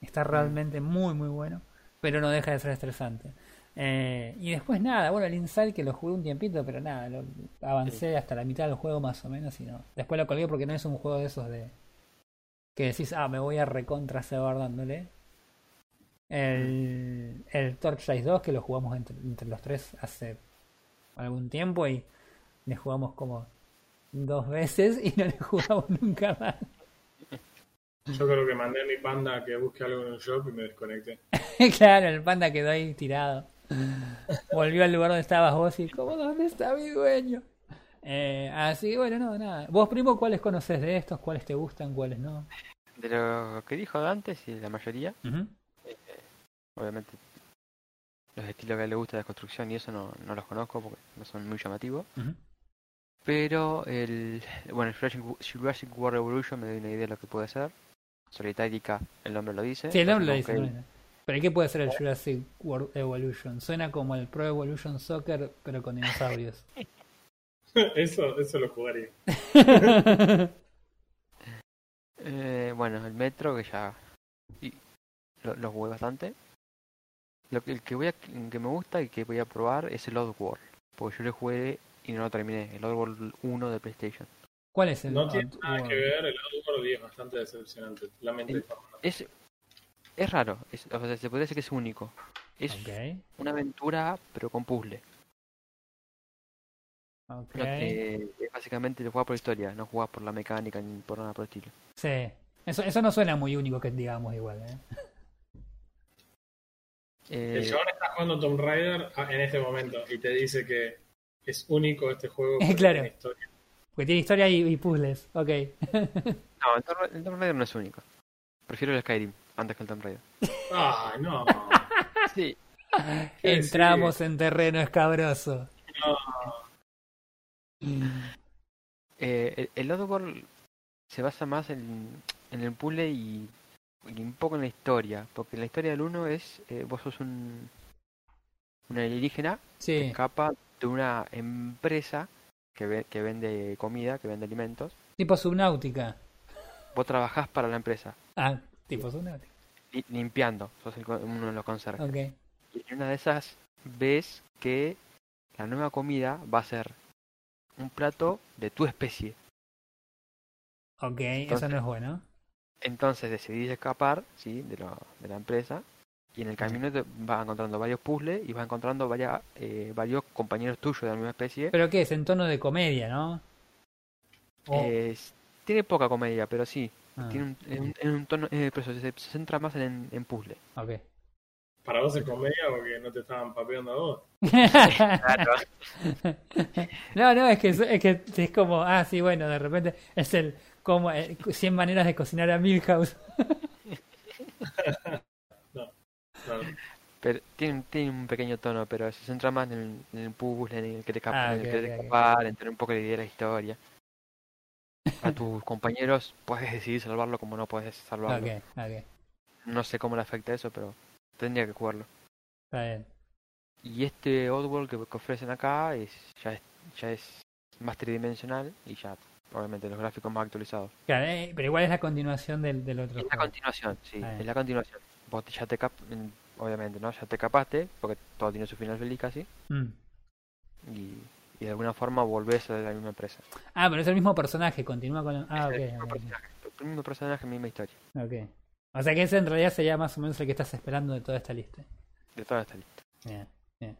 está realmente muy, muy bueno, pero no deja de ser estresante. Eh, y después nada, bueno, el Inside que lo jugué un tiempito, pero nada, lo, avancé hasta la mitad del juego más o menos y no. Después lo colgué porque no es un juego de esos de que decís, ah, me voy a recontra cebar dándole. El, el Torchlight 2 que lo jugamos entre, entre los tres hace algún tiempo y le jugamos como dos veces y no le jugamos nunca más. Yo creo que mandé a mi panda a que busque algo en un shop y me desconecté. claro, el panda quedó ahí tirado. Volvió al lugar donde estabas vos y como, ¿dónde está mi dueño? Eh, así que bueno, no, nada. Vos, primo, ¿cuáles conoces de estos? ¿Cuáles te gustan? ¿Cuáles no? de lo que dijo antes y la mayoría, Ujú. obviamente los estilos que a él le gusta de construcción y eso no, no los conozco porque no son muy llamativos. Pero el bueno, el Jurassic, Jurassic World Evolution me da una idea de lo que puede ser. Solitárica, el nombre lo dice. Sí, el nombre lo dice. es- Pero ¿qué puede ser el Jurassic World Evolution? Suena como el Pro Evolution Soccer, pero con dinosaurios. eso, eso lo jugaría. que, eh, bueno, el Metro que ya y lo, lo jugué bastante. Lo que, el que voy a, que me gusta y que voy a probar es el Oddworld, porque yo lo jugué y no lo terminé, el Oddworld 1 de PlayStation. ¿Cuál es el No tiene nada World? que ver, el Outward y es bastante decepcionante. Lamento. Es es raro, es, o sea, se podría decir que es único. Es una aventura pero con puzzle. básicamente lo jugás por historia, no jugás por la mecánica ni por nada por el estilo. Sí. Eso, eso no suena muy único que digamos igual, ¿eh? Eh, El chabón está jugando Tomb Raider a- en este momento y te dice que es único este juego. porque Claro. tiene historia. Porque tiene historia y, y puzzles. Ok. no, el Tomb, Ra- el Tomb Raider no es único. Prefiero el Skyrim antes que el Tomb Raider. Ah, no. Sí. Entramos en terreno escabroso. Eh, el, el se basa más en, en el puzzle y, y un poco en la historia. Porque la historia del uno es, eh, vos sos un, un alienígena que Sí. escapa de una empresa que, ve- que vende comida, que vende alimentos. Tipo subnáutica. Vos trabajás para la empresa, Ah, tipo subnáutica. li- limpiando, sos el uno de los conserjes. Ok. Y en una de esas ves que la nueva comida va a ser un plato de tu especie. Ok, eso no es bueno. Entonces decidís escapar ¿sí? de, lo- de la empresa y en el camino te vas encontrando varios puzzles y vas encontrando varias, eh, varios compañeros tuyos de la misma especie. ¿Pero qué es? En tono de comedia, ¿no? Eh, tiene poca comedia, pero sí. ah, Tiene un, en un, en un tono, eh, pero se, se centra más en, en puzzle. ok. Para vos es comedia porque no te estaban papeando a vos. Claro. no, no, es que, es que es como, ah, sí, bueno, de repente es el como eh, 100 maneras de cocinar a Milhouse. Claro. Pero tiene, tiene un pequeño tono, pero se centra más en el, en el puzzle, en el que te escapa- Ah, en el ok, querer ok, ok. escapar, en tener un poco de idea de la historia. A tus compañeros puedes decidir salvarlo como no puedes salvarlo. No sé cómo le afecta eso, pero tendría que jugarlo. está bien. Y este Oddworld que, que ofrecen acá es ya es ya es más tridimensional y ya obviamente, los gráficos más actualizados. Claro, eh, pero igual es la continuación del, del otro Es la juego. continuación, sí, Ah, es la continuación. Vos ya te cap obviamente, ¿no? Ya te capaste, porque todo tiene su final feliz casi, Mm. y, y de alguna forma volvés a la misma empresa. Ah, pero es el mismo personaje, continúa con... Ah, Es el mismo personaje, el mismo personaje, misma historia, ok. O sea que ese en realidad sería más o menos el que estás esperando de toda esta lista. de toda esta lista. Bien, bien.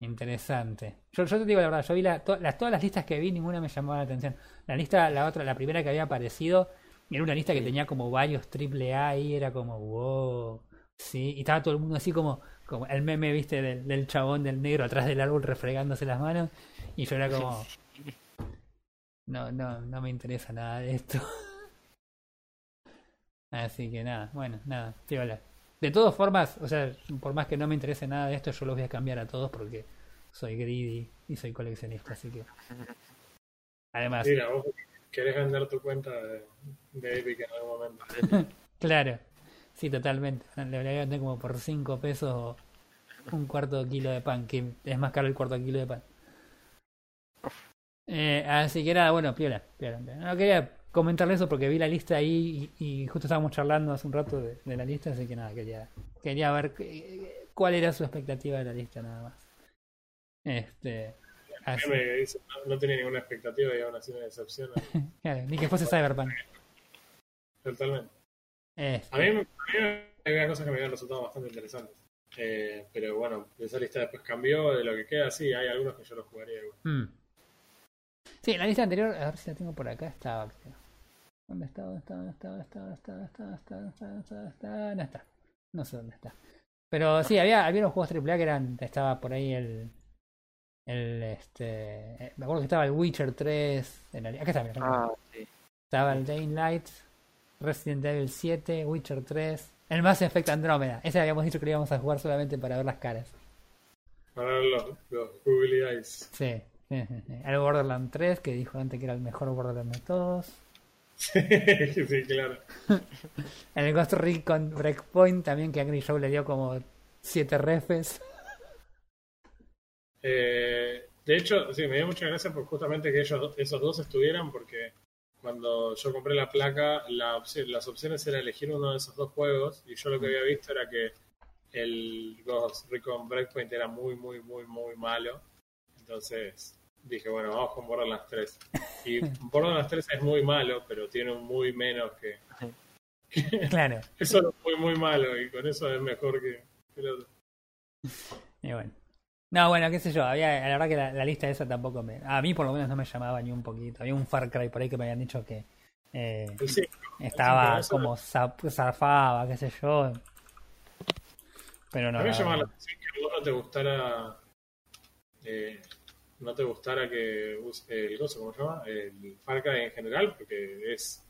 Interesante. Yo, yo te digo la verdad, yo vi la, to- las, todas las listas que vi, ninguna me llamaba la atención. La lista, la otra, la primera que había aparecido, era una lista que Sí. tenía como varios triple A y era como, wow. Sí, y estaba todo el mundo así como, como el meme, viste, del, del chabón del negro atrás del árbol refregándose las manos. Y yo era como, no, no, no me interesa nada de esto. Así que nada, bueno, nada, piola. De todas formas, o sea, por más que no me interese nada de esto, yo los voy a cambiar a todos porque soy greedy y soy coleccionista, así que. Además, Mira, querés vender tu cuenta de, de Epic en algún momento. claro, sí, totalmente. Le voy a vender como por 5 pesos un cuarto de kilo de pan, que es más caro el cuarto de kilo de pan. Eh, así que nada, bueno, piola, piola. No quería comentarle eso porque vi la lista ahí y, y justo estábamos charlando hace un rato de, de la lista, así que nada, quería, quería ver cuál era su expectativa de la lista nada más. Este, dice, no, no tenía ninguna expectativa y aún así me decepciona claro, ni que fuese Cyberpunk. totalmente. Este, A mí, a mí había cosas que me habían resultado bastante interesantes. Eh, pero bueno, esa lista después cambió de lo que queda. Sí, hay algunos que yo los jugaría igual. Mm. Sí, la lista anterior, a ver si la tengo por acá, estaba, creo. ¿Dónde está? ¿Dónde está? ¿Dónde está? ¿Dónde está? ¿Dónde está? ¿Dónde está? ¿Dónde está? ¿Dónde está? ¿Dónde está? ¿Dónde está? No está. No sé dónde está. Pero sí, había, había unos juegos AAA que eran, estaba por ahí el, el, este, eh, me acuerdo que estaba el Witcher 3, en la- acá está, mira, acá está. Ah, sí. estaba el Dying Light, Resident Evil 7, Witcher 3, el Mass Effect Andrómeda. Ese habíamos dicho que lo íbamos a jugar solamente para ver las caras. Para ver los, los Eyes. Sí. El Borderland 3, que dijo antes que era el mejor Borderland de todos. Sí, sí, claro. El Ghost Recon Breakpoint también, que Angry Joe le dio como 7 refes. Eh, de hecho, sí, me dio mucha gracia por justamente que ellos, esos dos estuvieran, porque cuando yo compré la placa, la opci- las opciones era elegir uno de esos dos juegos, y yo lo que había visto era que el Ghost Recon Breakpoint era muy, muy, muy, muy malo. Entonces dije, bueno, vamos con Borderlands 3. Y Borderlands 3 es muy malo, pero tiene un muy menos que... Claro. Es solo muy, muy malo, y con eso es mejor que, que el otro. Y bueno. No, bueno, qué sé yo. Había, la verdad que la, la lista esa tampoco me. A mí por lo menos no me llamaba ni un poquito. Había un Far Cry por ahí que me habían dicho que eh, cinco, estaba eso- como zap- zafaba, qué sé yo. Pero no. A mí me la llamaba la atención que a vos no te gustara. eh, no te gustara que use el gozo, ¿cómo se llama? El Far Cry en general, porque es.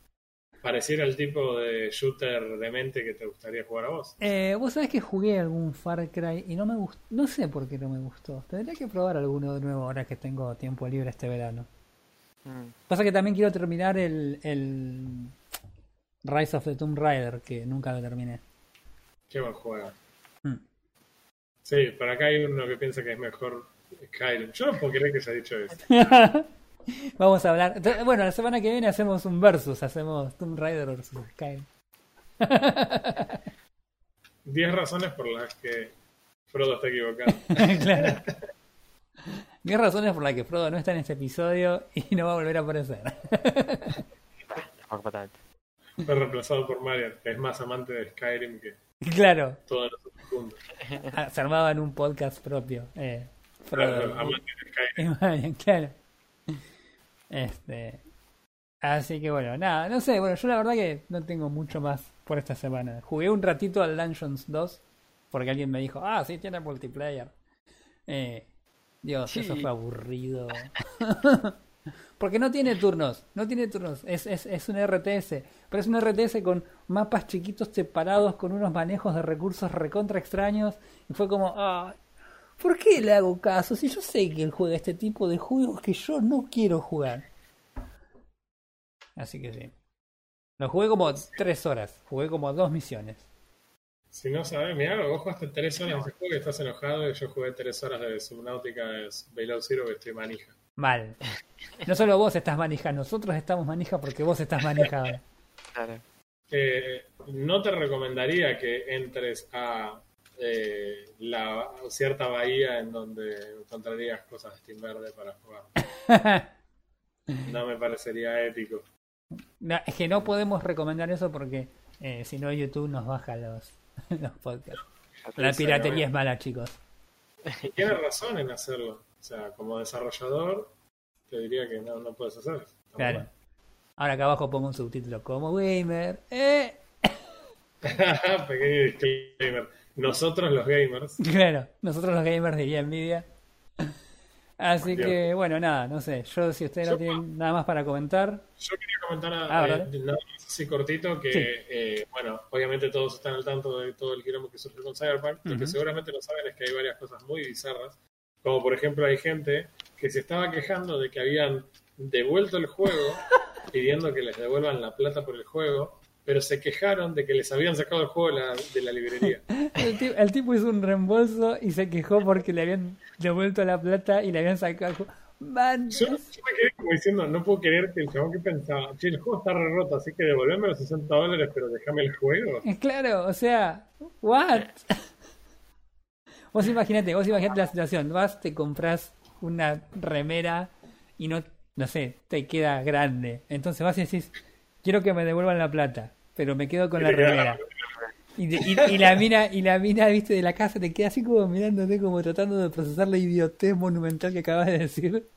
Pareciera el tipo de shooter de mente que te gustaría jugar a vos. Eh, Vos sabés que jugué algún Far Cry y no me gustó. No sé por qué no me gustó. Tendría que probar alguno de nuevo ahora que tengo tiempo libre este verano. Mm, Pasa que también quiero terminar el, el Rise of the Tomb Raider, que nunca lo terminé. Qué buen juego. Mm. Sí, por acá hay uno que piensa que es mejor Skyrim. Yo no puedo creer que se ha dicho eso. Vamos a hablar. Entonces, Bueno, la semana que viene hacemos un versus, hacemos Tomb Raider versus Skyrim. 10 razones por las que Frodo está equivocado. claro. Diez razones por las que Frodo no está en este episodio y no va a volver a aparecer. Fue reemplazado por Marian, que es más amante de Skyrim que claro, todos juntos. ah, se armaba en un podcast propio. Eh, Frodo. Amante de Skyrim. Marian, claro. Este. Así que bueno, nada, no sé, bueno, yo la verdad que no tengo mucho más por esta semana. Jugué un ratito al Dungeons 2, porque alguien me dijo, ah, sí, tiene multiplayer. Eh, Dios, Sí. eso fue aburrido. porque no tiene turnos, no tiene turnos, es, es, es un RTS, pero es un RTS con mapas chiquitos separados, con unos manejos de recursos recontra extraños, y fue como, ah, ¿por qué le hago caso? Si yo sé que él juega este tipo de juegos que yo no quiero jugar. Así que sí. Lo jugué como tres horas, jugué como dos misiones. Si no sabes, mirá, vos jugaste 3 horas de ese juego y estás enojado y yo jugué 3 horas de Subnautica de Below Zero que estoy manija. Mal. no solo vos estás manija, nosotros estamos manija porque vos estás manija ahora. Claro. Eh, no te recomendaría que entres a eh, la cierta bahía en donde encontrarías cosas de Steam Verde para jugar. No me parecería ético. No, es que no podemos recomendar eso porque eh, si no YouTube nos baja los, los podcasts. La piratería es mala, chicos. Y tienes razón en hacerlo. O sea, como desarrollador, te diría que no, no puedes hacer eso. Está Claro. mal. Ahora acá abajo pongo un subtítulo como gamer. ¡Eh! Pequeño disclaimer. Nosotros los gamers, Claro, nosotros los gamers diría Nvidia. Así Dios. que, bueno, nada, no sé. Yo, si ustedes no tienen nada más para comentar, yo quería comentar Ah, eh, nada más así cortito que, Sí. eh, bueno, obviamente todos están al tanto de todo el quilombo que surgió con Cyberpunk. Lo Ujú. que seguramente no saben es que hay varias cosas muy bizarras. Como por ejemplo hay gente que se estaba quejando de que habían devuelto el juego, pidiendo que les devuelvan la plata por el juego, pero se quejaron de que les habían sacado el juego de la, de la librería. el tipo hizo un reembolso y se quejó porque le habían devuelto la plata y le habían sacado. el juego. Man, Yo, yo me quedé como diciendo, no puedo creer que el chabón que pensaba, che, el juego está re roto, así que devolveme los 60 dólares, pero déjame el juego. es claro, o sea, ¿what? Vos imaginate, vos imaginate la situación. Vas, te compras una remera y no, no sé, te queda grande. Entonces vas y decís, quiero que me devuelvan la plata, pero me quedo con la remera. Y, de- y- y la mina, y la mina, viste, de la casa te queda así como mirándote, como tratando de procesar la idiotez monumental que acabas de decir.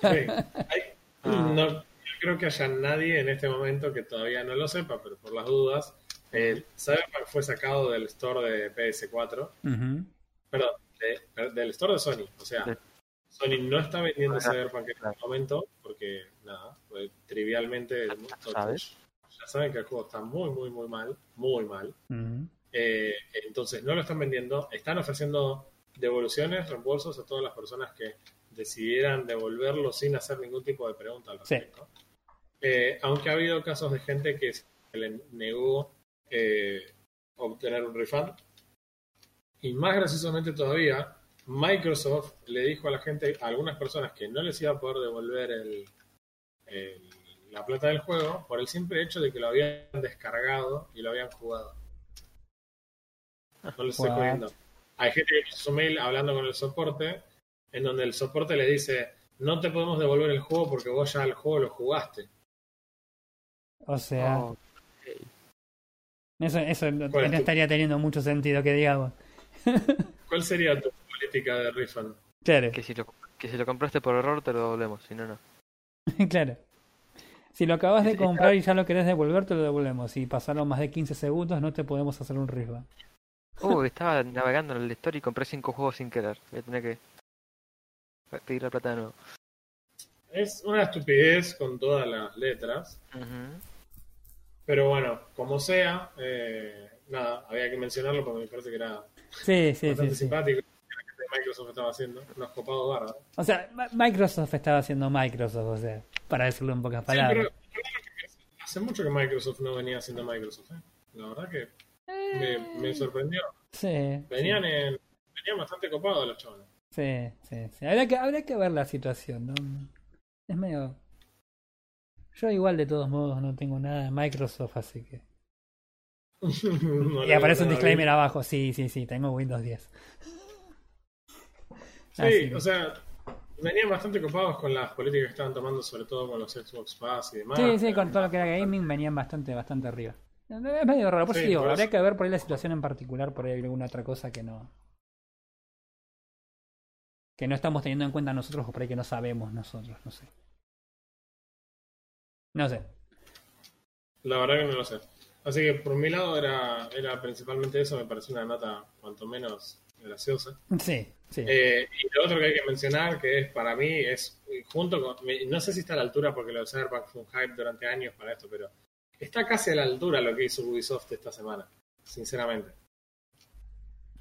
Sí. Hay- no, yo creo que haya nadie en este momento que todavía no lo sepa, pero por las dudas, eh, Cyberpunk fue sacado del store de PS4, Ujú. perdón, de- del store de Sony. O sea. Sony no está vendiendo Cyberpunk en este momento porque, nada, pues, trivialmente sabes. Ya saben que el juego está muy, muy, muy mal, muy mal. Eh, entonces no lo están vendiendo, están ofreciendo devoluciones, reembolsos a todas las personas que decidieran devolverlo sin hacer ningún tipo de pregunta al Sí. respecto. Eh, aunque ha habido casos de gente que se le negó eh, obtener un refund. Y más graciosamente todavía, Microsoft le dijo a la gente, a algunas personas que no les iba a poder devolver el, el- la plata del juego por el simple hecho de que lo habían descargado y lo habían jugado. No les estoy jodiendo. Hay gente que puso su mail hablando con el soporte, en donde el soporte le dice, no te podemos devolver el juego porque vos ya el juego lo jugaste. O sea, Oh, eso, eso no, ¿Cuál es no tu- estaría teniendo mucho sentido que digamos. ¿Cuál sería tu política de refund? Claro, que, si lo, que si lo compraste por error te lo devolvemos, si no, no. claro. Si lo acabas de comprar y ya lo querés devolver, te lo devolvemos. Si pasaron más de 15 segundos, no te podemos hacer un refund. Uh, estaba navegando en el store y compré cinco juegos sin querer. Voy a tener que pedir la plata de nuevo. Es una estupidez con todas las letras, pero bueno, como sea, eh, nada, había que mencionarlo porque me parece que era Sí, sí, sí. bastante sí. simpático. Microsoft estaba haciendo, unos copados bárbaros. O sea, Microsoft estaba haciendo Microsoft, o sea, para decirlo en pocas Sí, pero, palabras. pero hace mucho que Microsoft no venía haciendo Microsoft. ¿eh? La verdad que me, me sorprendió. Sí, Venían, en, venían bastante copados los chavales. sí, sí, sí. Habría que, habría que ver la situación, ¿no? Es medio... Yo igual de todos modos no tengo nada de Microsoft, así que... No y aparece un disclaimer abajo, sí, sí, sí, tengo Windows 10. Sí, Así que- o sea, venían bastante copados con las políticas que estaban tomando, sobre todo con los Xbox Pass y demás. Sí, sí, con todo lo que era gaming venían bastante, bastante arriba. Es medio raro, por eso Sí, digo, por habría eso. que ver por ahí la situación en particular, por ahí alguna otra cosa que no. que no estamos teniendo en cuenta nosotros o por ahí que no sabemos nosotros, no sé. No sé. La verdad que no lo sé. Así que por mi lado era, era principalmente eso, me pareció una nota cuanto menos graciosa. Sí, sí. Eh, y lo otro que hay que mencionar, que es para mí, es junto con. No sé si está a la altura porque lo de Cyberpunk fue un hype durante años para esto, pero está casi a la altura lo que hizo Ubisoft esta semana, sinceramente.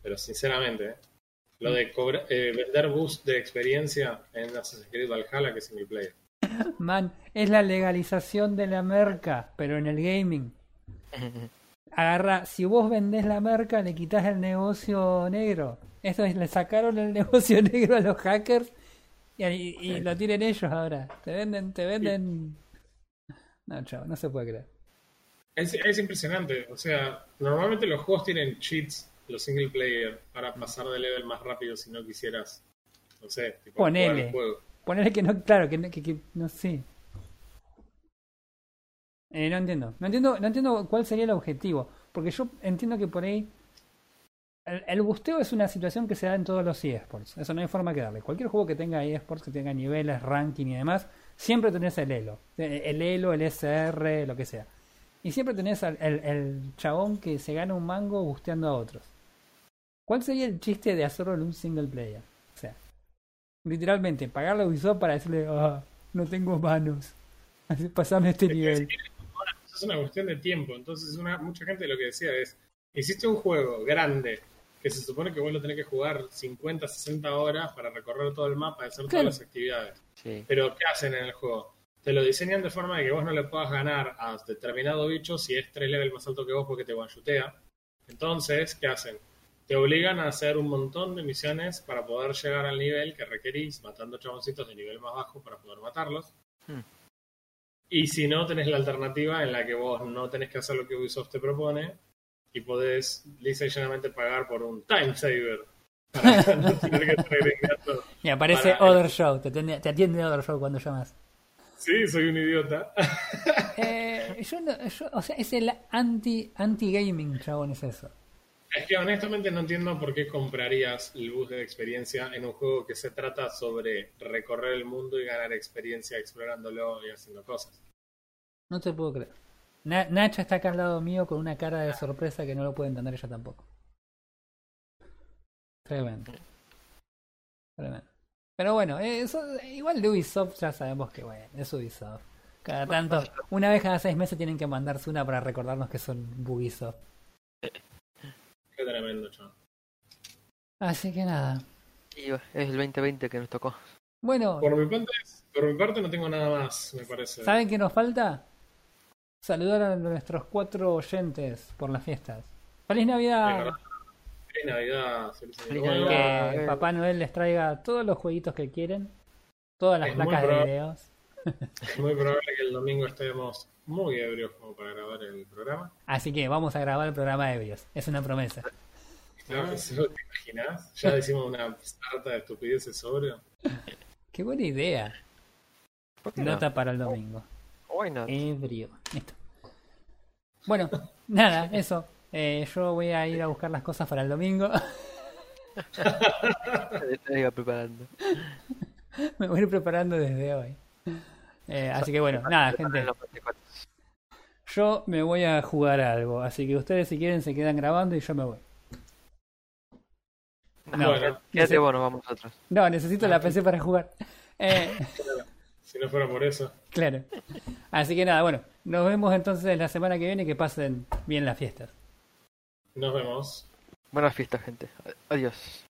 Pero sinceramente, ¿eh? lo de cobra- eh, vender boost de experiencia en Assassin's Creed Valhalla, que es single player. Man, es la legalización de la merca, pero en el gaming. Agarra, si vos vendés la merca, le quitas el negocio negro. Esto es, le sacaron el negocio negro a los hackers Y, y- y lo tienen ellos ahora. Te venden, te venden. No, chavo, no se puede creer. Es, es impresionante. O sea, normalmente los juegos tienen cheats, los single player, para pasar de level más rápido si no quisieras. No sé, tipo jugar Ponele. el juego. Ponerle que no, claro, que, que, que- no sé. Eh, no entiendo. No entiendo, no entiendo cuál sería el objetivo. Porque yo entiendo que por ahí. El, el busteo es una situación que se da en todos los eSports. Eso no hay forma que darle. Cualquier juego que tenga eSports, que tenga niveles, ranking y demás, siempre tenés el Elo. Eh, El Elo, el SR, lo que sea. Y siempre tenés al- el, el chabón que se gana un mango busteando a otros. ¿Cuál sería el chiste de hacerlo en un single player? O sea, literalmente, pagarle a Ubisoft para decirle, ah, no tengo manos. Así, pasame este nivel. Es una cuestión de tiempo. Entonces, una, mucha gente lo que decía es: hiciste un juego grande que se supone que vos lo tenés que jugar 50, 60 horas para recorrer todo el mapa y hacer todas las actividades. Sí. Pero, ¿qué hacen en el juego? Te lo diseñan de forma de que vos no le puedas ganar a determinado bicho si es tres levels más alto que vos porque te one-shootea. Entonces, ¿qué hacen? Te obligan a hacer un montón de misiones para poder llegar al nivel que requerís, matando chaboncitos de nivel más bajo para poder matarlos. Hmm. Y si no, tenés la alternativa en la que vos no tenés que hacer lo que Ubisoft te propone y podés lisa y llanamente pagar por un time saver para no tener que estar agregando. Y aparece Other Show, te atiende, te atiende Other Show cuando llamas. Sí, soy un idiota. Eh, yo no, yo- o sea, es el anti anti gaming, chabón, es eso. Es que honestamente no entiendo por qué comprarías el bus de experiencia en un juego que se trata sobre recorrer el mundo y ganar experiencia explorándolo y haciendo cosas. No te puedo creer. Na- Nacha está acá al lado mío con una cara de sorpresa que no lo puede entender ella tampoco. Tremendo. Tremendo. Pero bueno, eh, eso, igual de Ubisoft ya sabemos que bueno, es Ubisoft. Cada tanto, una vez cada seis meses tienen que mandarse una para recordarnos que son Ubisoft. Qué tremendo, chaval. Así que nada. Y es el 2020 que nos tocó. Bueno, Por mi parte, por mi parte no tengo nada más, me parece. ¿saben qué nos falta? Saludar a nuestros cuatro oyentes por las fiestas. ¡Feliz Navidad! Feliz Navidad, feliz Año Feliz. Navidad. que Eh. Papá Noel les traiga todos los jueguitos que quieren, todas las Es placas de videos. Es muy probable que el domingo estemos muy ebrios como para grabar el programa. Así que vamos a grabar el programa de videos. Es una promesa. Claro ¿Te imaginas? Ya decimos una sarta de estupideces sobre. Qué buena idea. Nota para el domingo. Why not? Ebrio. Listo. Bueno, nada, eso. Eh, yo voy a ir a buscar las cosas para el domingo. Preparando. Me voy a ir preparando desde hoy. Eh, así que bueno, nada, gente. Los 24. Yo me voy a jugar algo. Así que ustedes, si quieren, se quedan grabando y yo me voy. No, Bueno. Quédate nos vamos nosotros. No, necesito la PC para jugar. Eh, Si no fuera por eso. claro. Así que nada, bueno. Nos vemos entonces la semana que viene. Que pasen bien las fiestas. Nos vemos. Buenas fiestas, gente. Adiós.